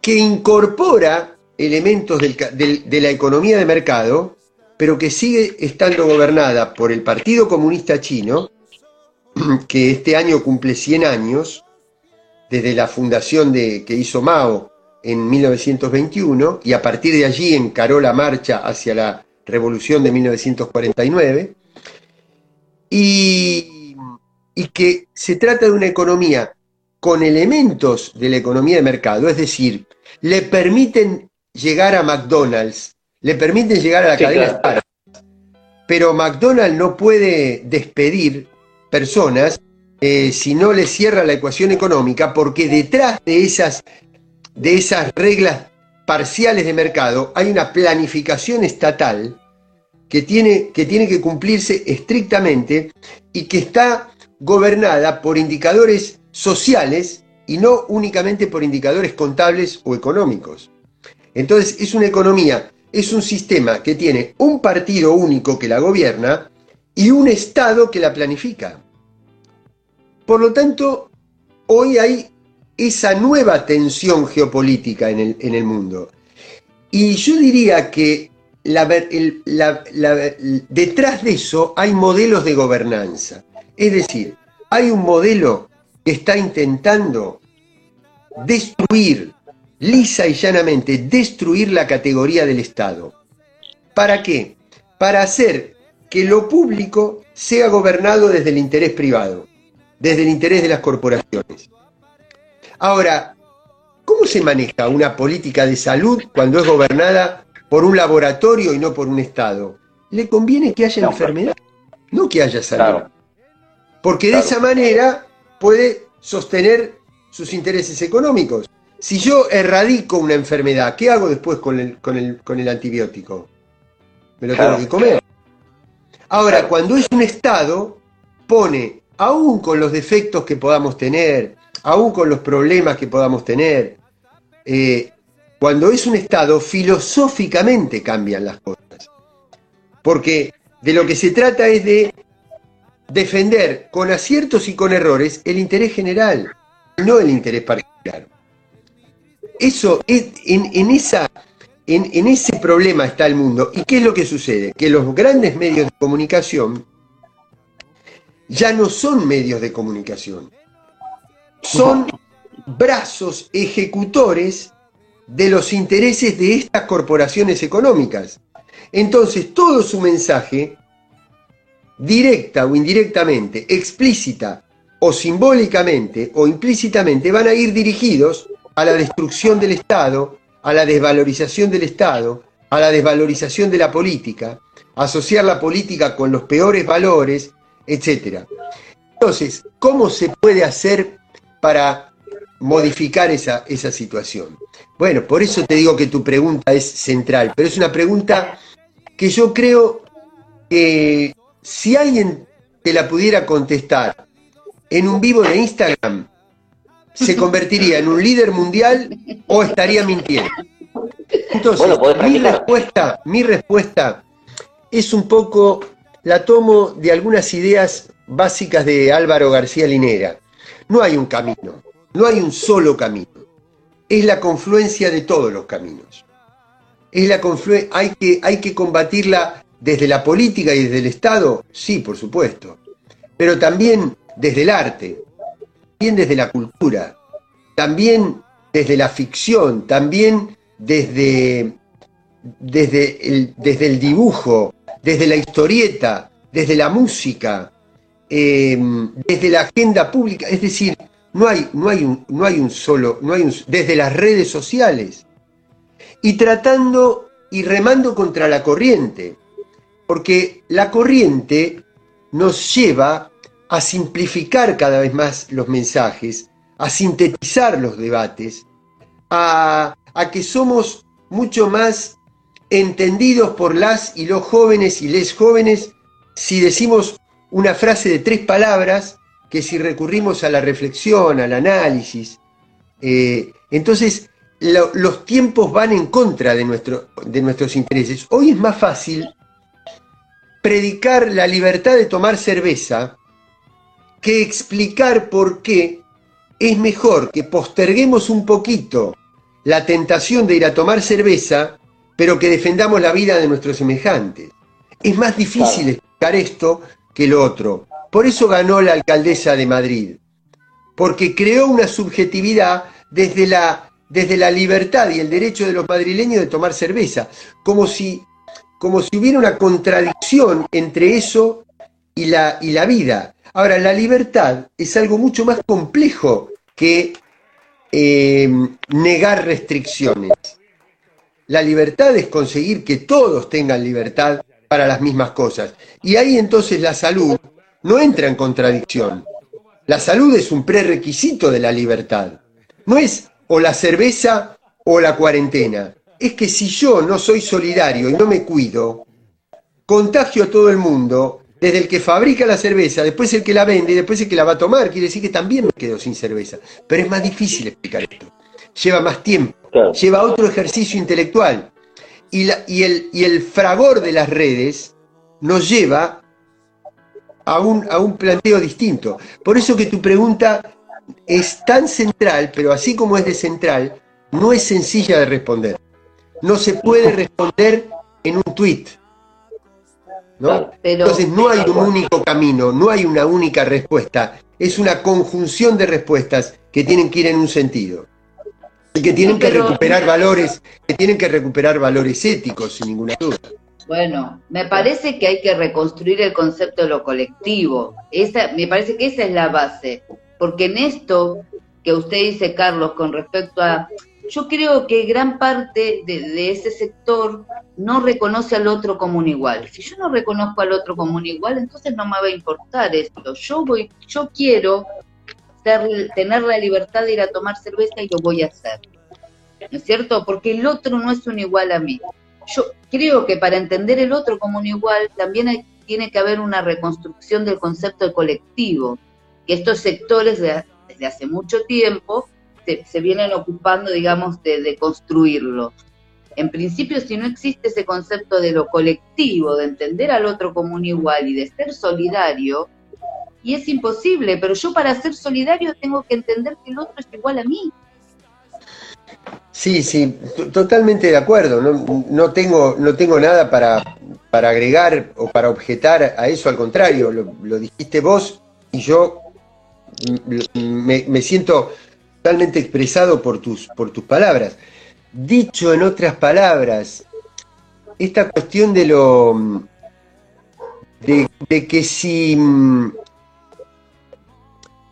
que incorpora elementos de la economía de mercado, pero que sigue estando gobernada por el Partido Comunista Chino, que este año cumple 100 años, desde la fundación de, que hizo Mao en 1921, y a partir de allí encaró la marcha hacia la revolución de 1949, y y que se trata de una economía con elementos de la economía de mercado, es decir, le permiten llegar a McDonald's, le permiten llegar a la cadena pero McDonald's no puede despedir personas eh, si no le cierra la ecuación económica, porque detrás de esas, de esas reglas parciales de mercado hay una planificación estatal que tiene, que tiene que cumplirse estrictamente y que está gobernada por indicadores sociales y no únicamente por indicadores contables o económicos. Entonces es una economía, es un sistema que tiene un partido único que la gobierna y un Estado que la planifica. Por lo tanto, hoy hay esa nueva tensión geopolítica en el, mundo. Y yo diría que detrás de eso hay modelos de gobernanza. Es decir, hay un modelo que está intentando destruir, lisa y llanamente, destruir la categoría del Estado. ¿Para qué? Para hacer que lo público sea gobernado desde el interés privado, desde el interés de las corporaciones. Ahora, ¿cómo se maneja una política de salud cuando es gobernada por un laboratorio y no por un Estado? Le conviene que haya enfermedad, no que haya salud porque de esa manera puede sostener sus intereses económicos. Si yo erradico una enfermedad, ¿qué hago después con el, con el, antibiótico? Me lo tengo que comer. Ahora, cuando es un Estado, pone, aún con los defectos que podamos tener, aún con los problemas que podamos tener, eh, cuando es un Estado, filosóficamente cambian las cosas. Porque de lo que se trata es de defender con aciertos y con errores el interés general, no el interés particular. Eso, es, en, esa, en, ese problema está el mundo. ¿Y qué es lo que sucede? Que los grandes medios de comunicación ya no son medios de comunicación, son brazos ejecutores de los intereses de estas corporaciones económicas. Entonces, todo su mensaje, directa o indirectamente, explícita o simbólicamente o implícitamente, van a ir dirigidos a la destrucción del Estado, a la desvalorización del Estado, a la desvalorización de la política, asociar la política con los peores valores, etc. Entonces, ¿cómo se puede hacer para modificar esa, esa situación? Bueno, por eso te digo que tu pregunta es central, pero es una pregunta que yo creo que si alguien te la pudiera contestar en un vivo de Instagram, se convertiría en un líder mundial o estaría mintiendo. Entonces, mi respuesta, mi respuesta es un poco, la tomo de algunas ideas básicas de Álvaro García Linera. No hay un camino, no hay un solo camino. Es la confluencia de todos los caminos. Es la hay, que, hay que combatirla desde la política y desde el Estado, sí, por supuesto. Pero también desde el arte, también desde la cultura, también desde la ficción, también desde, desde, el, desde el dibujo, desde la historieta, desde la música, eh, desde la agenda pública, es decir, no hay, no hay, un, no hay un solo, no hay desde las redes sociales, y tratando y remando contra la corriente, porque la corriente nos lleva a simplificar cada vez más los mensajes, a sintetizar los debates, a, que somos mucho más entendidos por las y los jóvenes y les jóvenes si decimos una frase de tres palabras que si recurrimos a la reflexión, al análisis. Eh, entonces, los tiempos van en contra de, de nuestros intereses. Hoy es más fácil predicar la libertad de tomar cerveza que explicar por qué es mejor que posterguemos un poquito la tentación de ir a tomar cerveza, pero que defendamos la vida de nuestros semejantes. Es más difícil explicar esto que lo otro. Por eso ganó la alcaldesa de Madrid, porque creó una subjetividad desde la, desde la libertad y el derecho de los madrileños de tomar cerveza, como si, como si hubiera una contradicción entre eso y la, y la vida. Ahora, la libertad es algo mucho más complejo que eh, negar restricciones. La libertad es conseguir que todos tengan libertad para las mismas cosas. Y ahí entonces la salud no entra en contradicción. La salud es un prerequisito de la libertad. No es o la cerveza o la cuarentena. Es que si yo no soy solidario y no me cuido, contagio a todo el mundo desde el que fabrica la cerveza, después el que la vende y después el que la va a tomar, quiere decir que también me quedo sin cerveza. Pero es más difícil explicar esto. Lleva más tiempo, lleva otro ejercicio intelectual. Y, y, el, y el fragor de las redes nos lleva a un, a un planteo distinto. Por eso que tu pregunta es tan central, pero así como es de central, no es sencilla de responder. No se puede responder en un tuit entonces no hay un único camino, no hay una única respuesta, es una conjunción de respuestas que tienen que ir en un sentido. Y que tienen que recuperar valores, que tienen que recuperar valores éticos, sin ninguna duda. Bueno, me parece que hay que reconstruir el concepto de lo colectivo. Esa, me parece que esa es la base. Porque en esto que usted dice, Carlos, con respecto a yo creo que gran parte de, ese sector no reconoce al otro como un igual. Si yo no reconozco al otro como un igual, entonces no me va a importar esto. Yo voy, yo quiero tener la libertad de ir a tomar cerveza y lo voy a hacer. ¿No es cierto? Porque el otro no es un igual a mí. Yo creo que para entender el otro como un igual, también hay, tiene que haber una reconstrucción del concepto de colectivo, que estos sectores desde hace mucho tiempo se, vienen ocupando, digamos, de, construirlo. En principio, si no existe ese concepto de lo colectivo, de entender al otro como un igual y de ser solidario, y es imposible, pero yo para ser solidario tengo que entender que el otro es igual a mí. Sí, sí, totalmente de acuerdo. No, tengo, no tengo nada para, para, agregar o para objetar a eso, al contrario, lo, dijiste vos y yo me, siento totalmente expresado por tus, por tus palabras. Dicho en otras palabras, esta cuestión de lo de, de que si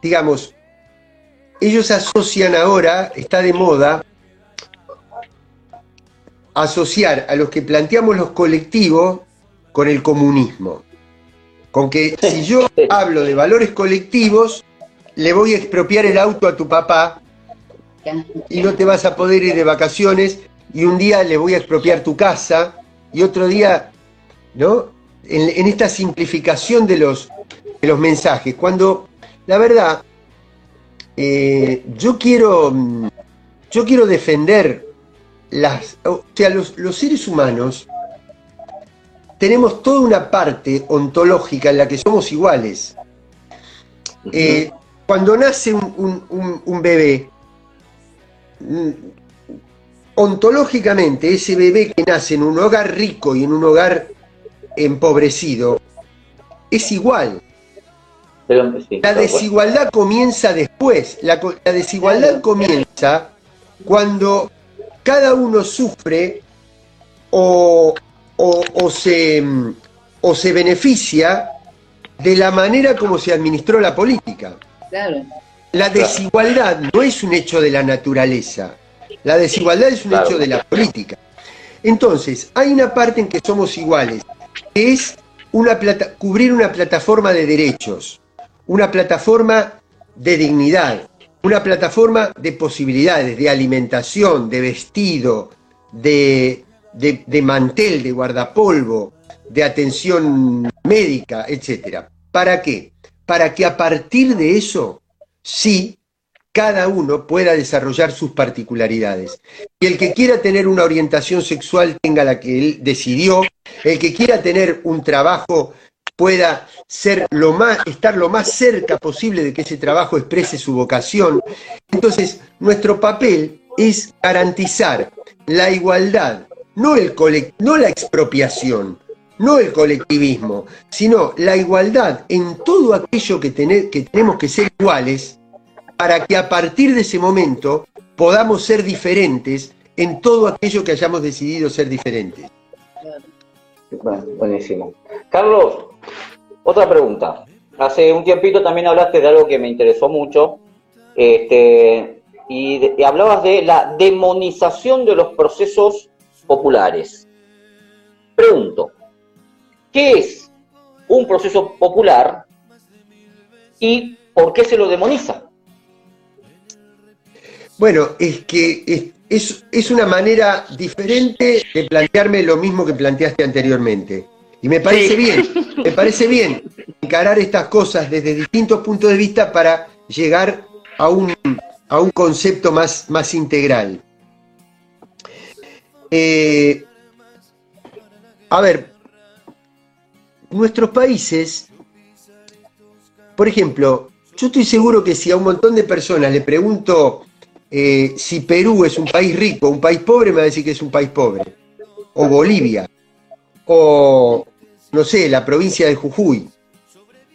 digamos ellos asocian ahora, está de moda, asociar a los que planteamos los colectivos con el comunismo. Con que si yo hablo de valores colectivos, le voy a expropiar el auto a tu papá y no te vas a poder ir de vacaciones y un día le voy a expropiar tu casa y otro día, ¿no? En, esta simplificación de los, de los mensajes, cuando la verdad, eh, yo quiero yo quiero defender las, o sea, los, seres humanos tenemos toda una parte ontológica en la que somos iguales. Eh, cuando nace un, bebé, mm, ontológicamente ese bebé que nace en un hogar rico y en un hogar empobrecido, es igual. la desigualdad comienza después. La, la desigualdad comienza cuando cada uno sufre o, se, o se beneficia de la manera como se administró la política. La desigualdad no es un hecho de la naturaleza, la desigualdad es un hecho de la política. Entonces, hay una parte en que somos iguales, que es una plata cubrir una plataforma de derechos, una plataforma de dignidad, una plataforma de posibilidades, de alimentación, de vestido, de, mantel, de guardapolvo, de atención médica, etc. ¿Para qué? Para que a partir de eso, sí, cada uno pueda desarrollar sus particularidades. Y el que quiera tener una orientación sexual tenga la que él decidió, el que quiera tener un trabajo pueda ser lo más, estar lo más cerca posible de que ese trabajo exprese su vocación. Entonces, nuestro papel es garantizar la igualdad, no, el no la expropiación, no el colectivismo, sino la igualdad en todo aquello que, que tenemos que ser iguales para que a partir de ese momento podamos ser diferentes en todo aquello que hayamos decidido ser diferentes. buenísimo. Carlos, otra pregunta. Hace un tiempito también hablaste de algo que me interesó mucho, este, y, hablabas de la demonización de los procesos populares. Pregunto, ¿qué es un proceso popular y por qué se lo demoniza? Bueno, es que es, es, una manera diferente de plantearme lo mismo que planteaste anteriormente. Y me parece bien, me parece bien encarar estas cosas desde distintos puntos de vista para llegar a un, a un concepto más, más integral. Eh, a ver, nuestros países, por ejemplo, yo estoy seguro que si a un montón de personas le pregunto eh, si Perú es un país rico un país pobre, me va a decir que es un país pobre. O Bolivia. O, no sé, la provincia de Jujuy.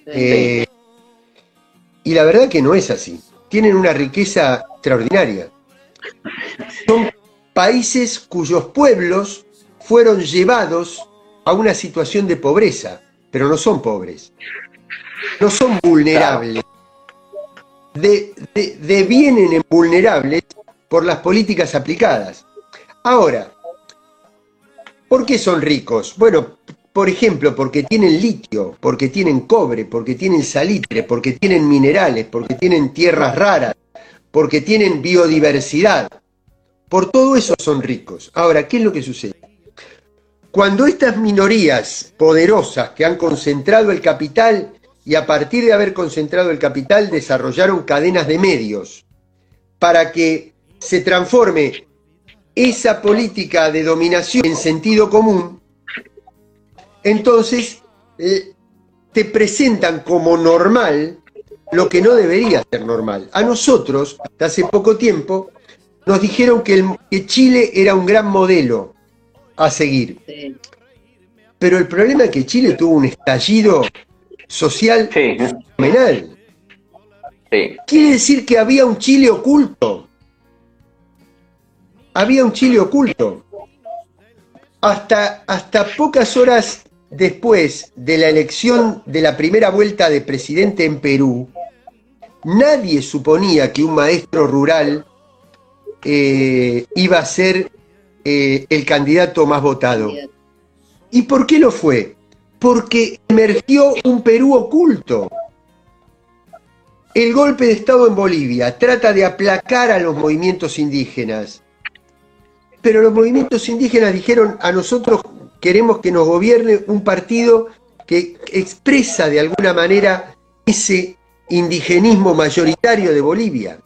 Eh, y la verdad que no es así. Tienen una riqueza extraordinaria. Son países cuyos pueblos fueron llevados a una situación de pobreza, pero no son pobres. No son vulnerables. De, devienen en vulnerables por las políticas aplicadas. Ahora, ¿por qué son ricos? Bueno, por ejemplo, porque tienen litio, porque tienen cobre, porque tienen salitre, porque tienen minerales, porque tienen tierras raras, porque tienen biodiversidad. Por todo eso son ricos. Ahora, ¿qué es lo que sucede? Cuando estas minorías poderosas que han concentrado el capital y a partir de haber concentrado el capital desarrollaron cadenas de medios para que se transforme esa política de dominación en sentido común, entonces eh, te presentan como normal lo que no debería ser normal. A nosotros, hace poco tiempo, nos dijeron que, Chile era un gran modelo a seguir. Pero el problema es que Chile tuvo un estallido social fenomenal. Quiere decir que había un Chile oculto. Había un Chile oculto. Hasta, hasta pocas horas después de la elección de la primera vuelta de presidente en Perú, nadie suponía que un maestro rural eh, iba a ser eh, el candidato más votado. ¿Y por qué lo fue? Porque emergió un Perú oculto. El golpe de Estado en Bolivia trata de aplacar a los movimientos indígenas. Pero los movimientos indígenas dijeron, a nosotros queremos que nos gobierne un partido que expresa de alguna manera ese indigenismo mayoritario de Bolivia.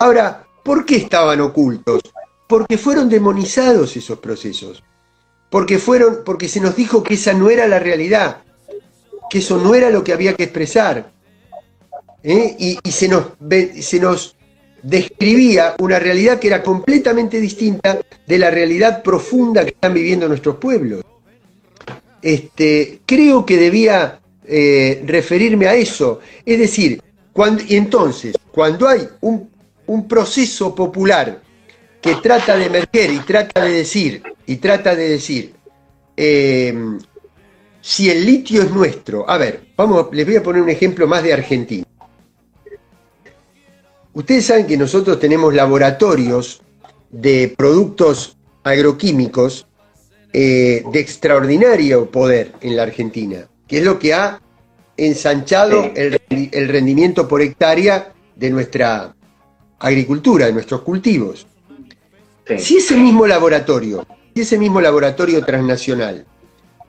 Ahora, ¿por qué estaban ocultos? Porque fueron demonizados esos procesos porque fueron, porque se nos dijo que esa no era la realidad, que eso no era lo que había que expresar. ¿eh? Y, se, nos, se nos describía una realidad que era completamente distinta de la realidad profunda que están viviendo nuestros pueblos. Este, creo que debía eh, referirme a eso. Es decir, cuando, y entonces, cuando hay un, un proceso popular que trata de emerger y trata de decir, y trata de decir, eh, si el litio es nuestro, a ver, vamos, les voy a poner un ejemplo más de Argentina. Ustedes saben que nosotros tenemos laboratorios de productos agroquímicos eh, de extraordinario poder en la Argentina, que es lo que ha ensanchado el, el rendimiento por hectárea de nuestra agricultura, de nuestros cultivos. Si ese mismo laboratorio, si ese mismo laboratorio transnacional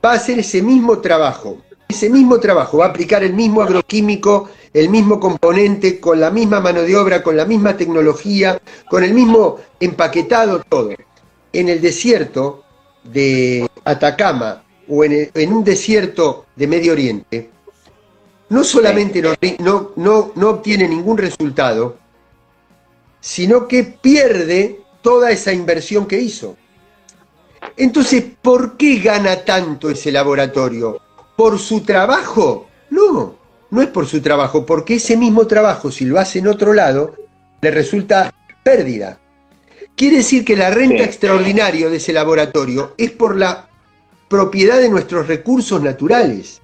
va a hacer ese mismo trabajo, ese mismo trabajo, va a aplicar el mismo agroquímico, el mismo componente, con la misma mano de obra, con la misma tecnología, con el mismo empaquetado, todo, en el desierto de Atacama o en, un desierto de Medio Oriente, no solamente no, no, no obtiene ningún resultado, sino que pierde toda esa inversión que hizo. Entonces, ¿por qué gana tanto ese laboratorio? ¿Por su trabajo? No, no es por su trabajo, porque ese mismo trabajo, si lo hace en otro lado, le resulta pérdida. Quiere decir que la renta extraordinaria de ese laboratorio es por la propiedad de nuestros recursos naturales.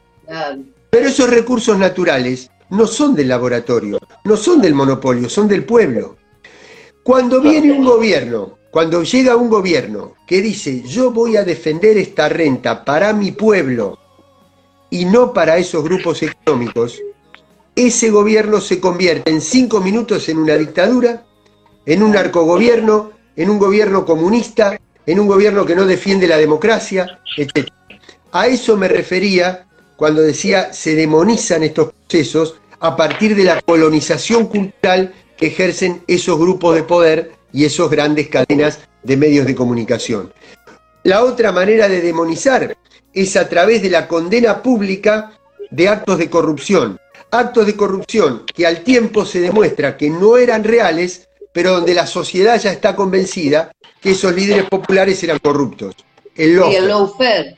Pero esos recursos naturales no son del laboratorio, no son del monopolio, son del pueblo. Cuando viene un gobierno, cuando llega un gobierno que dice yo voy a defender esta renta para mi pueblo y no para esos grupos económicos, ese gobierno se convierte en cinco minutos en una dictadura, en un narcogobierno, en un gobierno comunista, en un gobierno que no defiende la democracia, etc. A eso me refería cuando decía se demonizan estos procesos a partir de la colonización cultural que ejercen esos grupos de poder y esas grandes cadenas de medios de comunicación. La otra manera de demonizar es a través de la condena pública de actos de corrupción. Actos de corrupción que al tiempo se demuestra que no eran reales, pero donde la sociedad ya está convencida que esos líderes populares eran corruptos. El y el lawfare.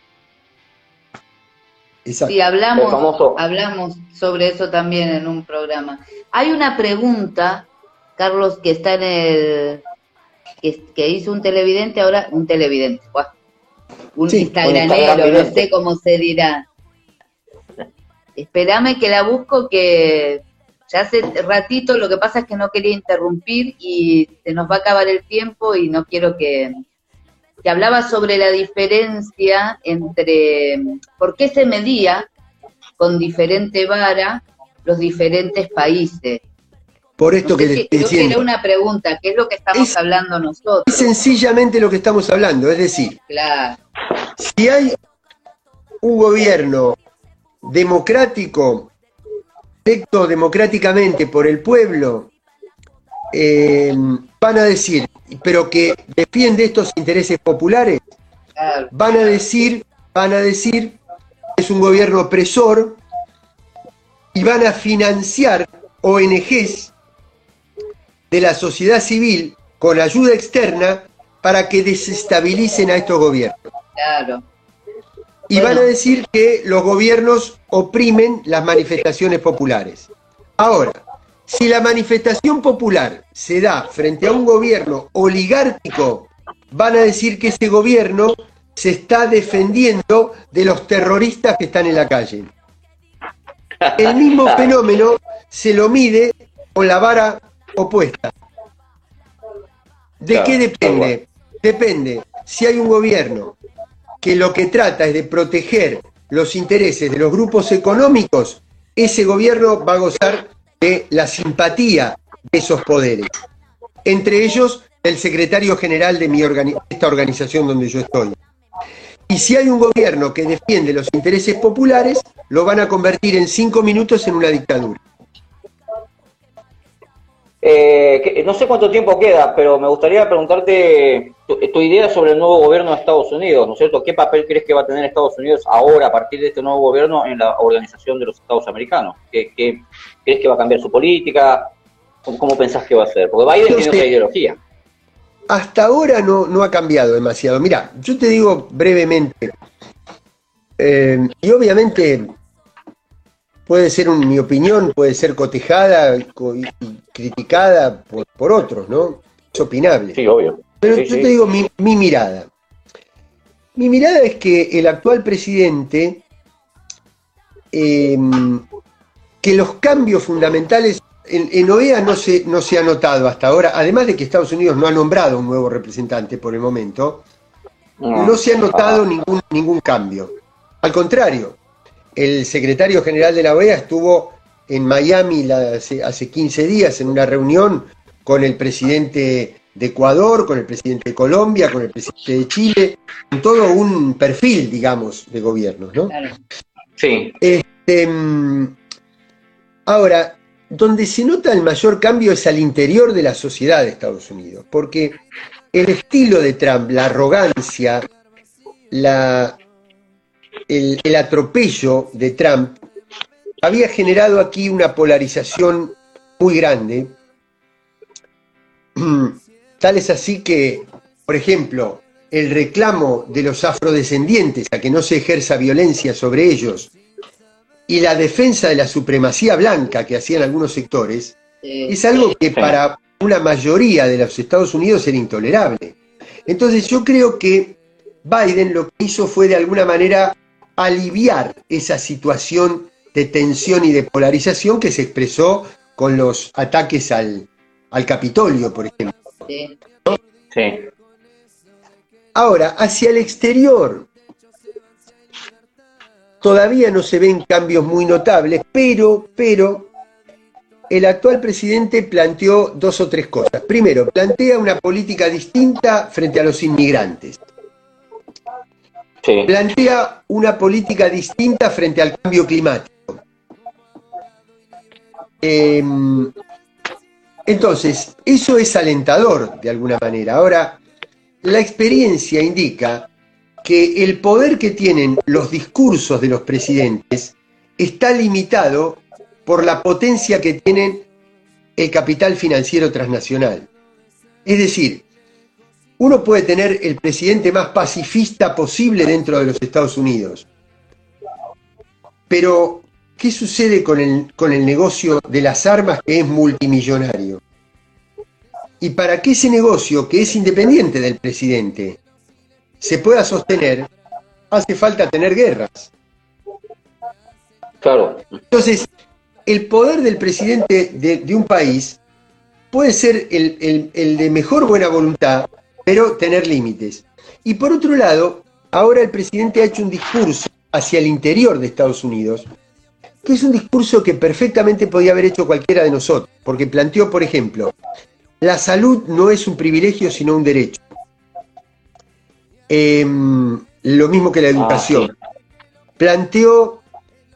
Sí, hablamos, hablamos sobre eso también en un programa. Hay una pregunta Carlos, que está en el, que, hizo un televidente, ahora un televidente, un instagramero, no sé cómo se dirá. Espérame que la busco, que ya hace ratito, lo que pasa es que no quería interrumpir y se nos va a acabar el tiempo y no quiero que, que hablaba sobre la diferencia entre por qué se medía con diferente vara los diferentes países. Por esto que estoy diciendo. Era una pregunta, ¿qué es lo que estamos hablando nosotros? Es sencillamente lo que estamos hablando, es decir, si hay un gobierno democrático, electo democráticamente por el pueblo, eh, van a decir, pero que defiende estos intereses populares, van a decir, van a decir, es un gobierno opresor y van a financiar ONGs de la sociedad civil con ayuda externa para que desestabilicen a estos gobiernos. Claro. Y van a decir que los gobiernos oprimen las manifestaciones populares. Ahora, si la manifestación popular se da frente a un gobierno oligárquico, van a decir que ese gobierno se está defendiendo de los terroristas que están en la calle. El mismo fenómeno se lo mide con la vara opuesta. ¿De qué depende? Depende si hay un gobierno que lo que trata es de proteger los intereses de los grupos económicos, ese gobierno va a gozar de la simpatía de esos poderes. Entre ellos, el secretario general de mi esta organización donde yo estoy. Y si hay un gobierno que defiende los intereses populares, lo van a convertir en cinco minutos en una dictadura. Eh, no sé cuánto tiempo queda, pero me gustaría preguntarte tu, idea sobre el nuevo gobierno de Estados Unidos, ¿no es cierto? ¿Qué papel crees que va a tener Estados Unidos ahora, a partir de este nuevo gobierno, en la organización de los Estados americanos? ¿Qué, crees que va a cambiar su política? ¿Cómo, pensás que va a ser? Porque Biden tiene otra ideología. Hasta ahora no, no ha cambiado demasiado. Mira, yo te digo brevemente, eh, y obviamente puede ser mi opinión, puede ser cotejada y, criticada por, otros, ¿no? Es opinable. Sí, obvio. Pero yo te digo mi, mirada. Mi mirada es que el actual presidente, em, que los cambios fundamentales en, OEA no se, no se ha notado hasta ahora, además de que Estados Unidos no ha nombrado un nuevo representante por el momento, no, se ha notado ningún, ningún cambio. Al contrario, el secretario general de la OEA estuvo en Miami hace, 15 días en una reunión con el presidente de Ecuador, con el presidente de Colombia, con el presidente de Chile, con todo un perfil, digamos, de gobiernos, ¿no? Sí. Este, mm, ahora, donde se nota el mayor cambio es al interior de la sociedad de Estados Unidos, porque el estilo de Trump, la arrogancia, la, el, atropello de Trump había generado aquí una polarización muy grande. Tal es así que, por ejemplo, el reclamo de los afrodescendientes a que no se ejerza violencia sobre ellos y la defensa de la supremacía blanca que hacían algunos sectores, es algo que para una mayoría de los Estados Unidos era intolerable. Entonces yo creo que Biden lo que hizo fue de alguna manera aliviar esa situación de tensión y de polarización que se expresó con los ataques al, Capitolio, por ejemplo. Sí. Ahora, hacia el exterior, todavía no se ven cambios muy notables, pero, pero el actual presidente planteó dos o tres cosas. Primero, plantea una política distinta frente a los inmigrantes plantea una política distinta frente al cambio climático. Em, entonces, eso es alentador de alguna manera. Ahora, la experiencia indica que el poder que tienen los discursos de los presidentes está limitado por la potencia que tienen el capital financiero transnacional. Es decir, uno puede tener el presidente más pacifista posible dentro de los Estados Unidos. Pero, ¿qué sucede con el, con el negocio de las armas que es multimillonario? Y para que ese negocio, que es independiente del presidente, se pueda sostener, hace falta tener guerras. Claro. Entonces, el poder del presidente de, un país puede ser el, el de mejor buena voluntad, pero tener límites. Y por otro lado, ahora el presidente ha hecho un discurso hacia el interior de Estados Unidos, que es un discurso que perfectamente podía haber hecho cualquiera de nosotros, porque planteó, por ejemplo, la salud no es un privilegio, sino un derecho. Em, lo mismo que la educación. Planteó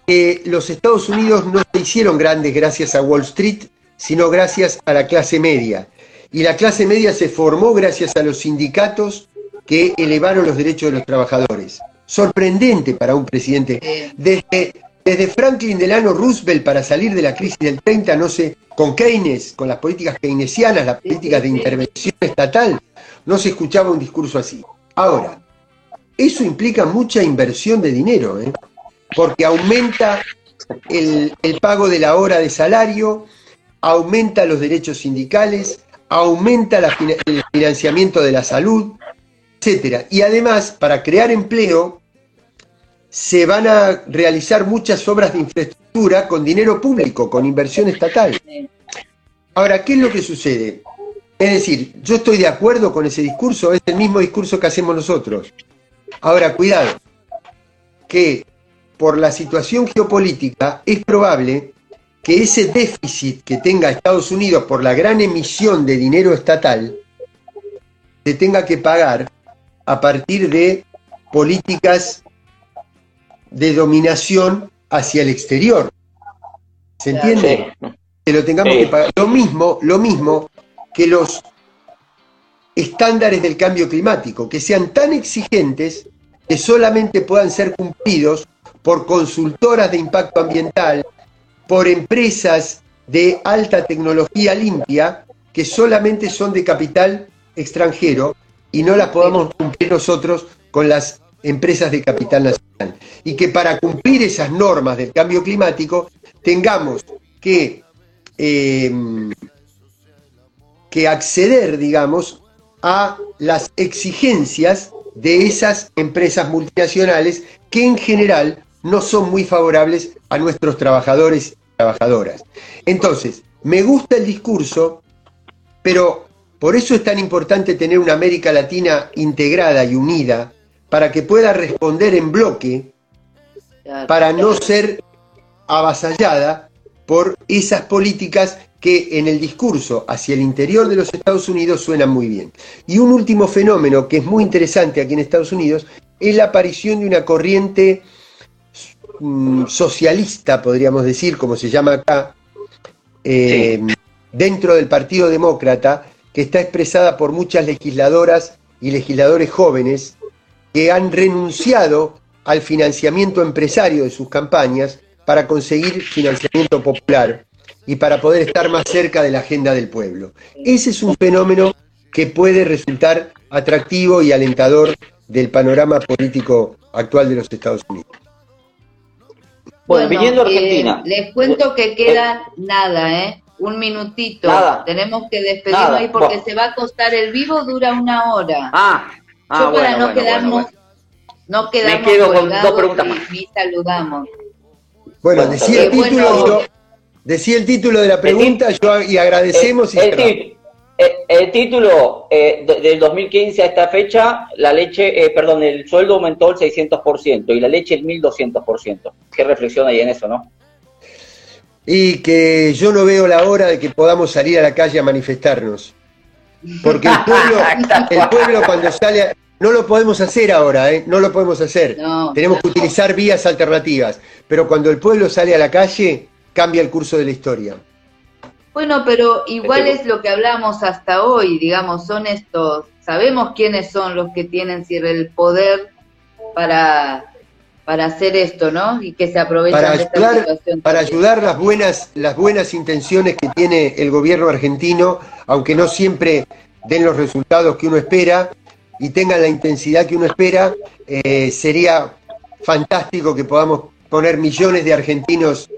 que los Estados Unidos no se hicieron grandes gracias a Wall Street, sino gracias a la clase media. Y la clase media se formó gracias a los sindicatos que elevaron los derechos de los trabajadores. Sorprendente para un presidente. Desde, desde Franklin Delano Roosevelt para salir de la crisis del 30, no sé, con Keynes, con las políticas keynesianas, las políticas de intervención estatal, no se escuchaba un discurso así. Ahora, eso implica mucha inversión de dinero, ¿eh? porque aumenta el, el pago de la hora de salario, aumenta los derechos sindicales, aumenta el financiamiento de la salud, etcétera. Y además, para crear empleo, se van a realizar muchas obras de infraestructura con dinero público, con inversión estatal. Ahora, ¿qué es lo que sucede? Es decir, yo estoy de acuerdo con ese discurso, es el mismo discurso que hacemos nosotros. Ahora, cuidado, que por la situación geopolítica es probable que ese déficit que tenga Estados Unidos por la gran emisión de dinero estatal se tenga que pagar a partir de políticas de dominación hacia el exterior. ¿Se entiende? Que lo tengamos que pagar. Lo mismo, lo mismo que los estándares del cambio climático, que sean tan exigentes que solamente puedan ser cumplidos por consultoras de impacto ambiental, por empresas de alta tecnología limpia, que solamente son de capital extranjero y no las podamos cumplir nosotros con las empresas de capital nacional. Y que para cumplir esas normas del cambio climático tengamos que, em, que acceder, digamos, a las exigencias de esas empresas multinacionales que en general no son muy favorables a nuestros trabajadores y trabajadoras. Entonces, me gusta el discurso, pero por eso es tan importante tener una América Latina integrada y unida para que pueda responder en bloque, para no ser avasallada por esas políticas que en el discurso hacia el interior de los Estados Unidos suenan muy bien. Y un último fenómeno que es muy interesante aquí en Estados Unidos es la aparición de una corriente mm, socialista, podríamos decir, como se llama acá, eh, dentro del Partido Demócrata, que está expresada por muchas legisladoras y legisladores jóvenes que han renunciado al financiamiento empresario de sus campañas para conseguir financiamiento popular y para poder estar más cerca de la agenda del pueblo. Ese es un fenómeno que puede resultar atractivo y alentador del panorama político actual de los Estados Unidos. Bueno, viniendo a Argentina. Eh, les cuento que queda nada, ¿eh? un minutito. Tenemos que despedirnos ahí porque se va a costar el vivo, dura una hora. Ah, ah Yo para no quedarnos, no quedarnos Me quedo con dos preguntas y, saludamos. Bueno, decía el título, decía el título de la pregunta yo, y agradecemos. El, el, título eh, del 2015 a esta fecha, la leche, eh, perdón, el sueldo aumentó el 600% y la leche el 1200%. ¿Qué reflexión hay en eso, no? Y que yo no veo la hora de que podamos salir a la calle a manifestarnos. Porque el pueblo, el pueblo cuando sale... no lo podemos hacer ahora, ¿eh? no lo podemos hacer. Tenemos que utilizar vías alternativas. Pero cuando el pueblo sale a la calle, cambia el curso de la historia. Bueno, pero igual es lo que hablamos hasta hoy, digamos, son estos, sabemos quiénes son los que tienen el poder para para hacer esto, ¿no? Y que se aprovechen para de esta situación. Para ayudar las buenas, las buenas intenciones que tiene el gobierno argentino, aunque no siempre den los resultados que uno espera y tengan la intensidad que uno espera, eh, sería fantástico que podamos poner millones de argentinos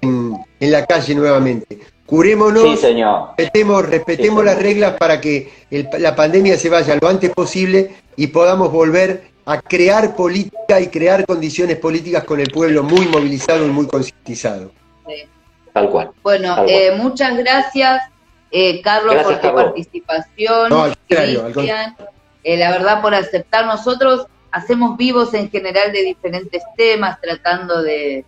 en, la calle nuevamente. Curémonos, respetemos, respetemos las reglas para que la pandemia se vaya lo antes posible y podamos volver a crear política y crear condiciones políticas con el pueblo muy movilizado y muy concientizado. Tal cual. Bueno, eh, muchas gracias, eh, Carlos, por tu participación. No, eh, la verdad, por aceptar. Nosotros hacemos vivos en general de diferentes temas, tratando de,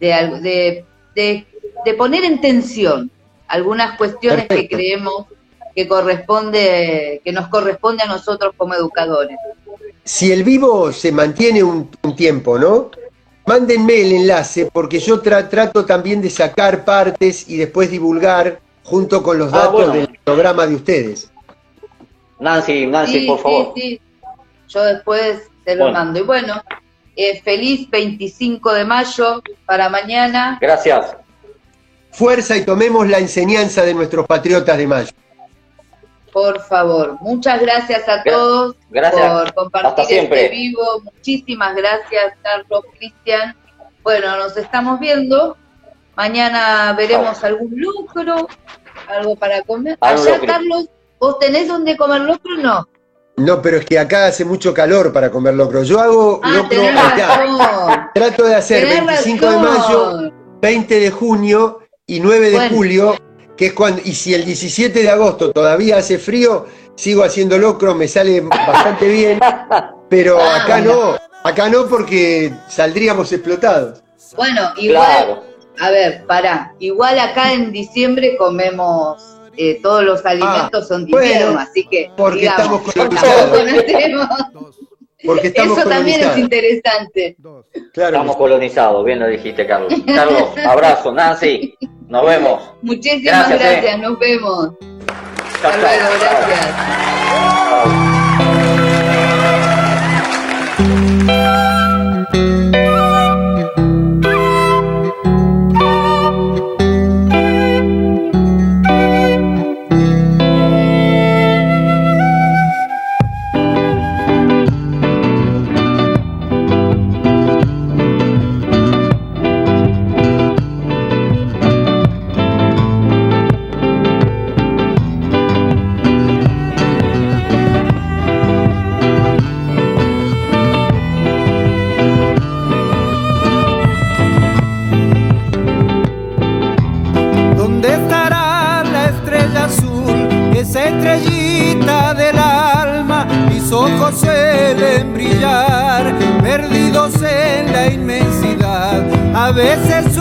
de, de, de poner en tensión algunas cuestiones que creemos que corresponde, que nos corresponde a nosotros como educadores. Si el vivo se mantiene un, tiempo, ¿no? Mándenme el enlace porque yo trato también de sacar partes y después divulgar junto con los ah, datos del programa de ustedes. Nancy, Nancy, por favor. Sí, sí. Yo después te lo mando. Y bueno, eh, feliz 25 de mayo para mañana. Gracias. Fuerza y tomemos la enseñanza de nuestros patriotas de mayo. Por favor, muchas gracias a todos por compartir este vivo. Muchísimas gracias, Carlos, Cristian. Bueno, nos estamos viendo. Mañana veremos algún lucro, algo para comer. Allá, Carlos, ¿vos tenés donde comer locro o no? No, pero es que acá hace mucho calor para comer locro. Yo hago ah, locro acá. Trato de hacer 25 de mayo, 20 de junio y 9 de julio, que es cuando, y si el 17 de agosto todavía hace frío, sigo haciendo locro, me sale bastante bien, pero ah, acá no, acá no porque saldríamos explotados. Bueno, igual, a ver, pará, igual acá en diciembre comemos eh, todos los alimentos son de así que porque estamos colonizados. Porque estamos Eso también es interesante. Estamos colonizados, bien lo dijiste, Carlos. Carlos, abrazo, Nancy, nos vemos. Muchísimas gracias, eh. nos vemos. Hasta luego, gracias. En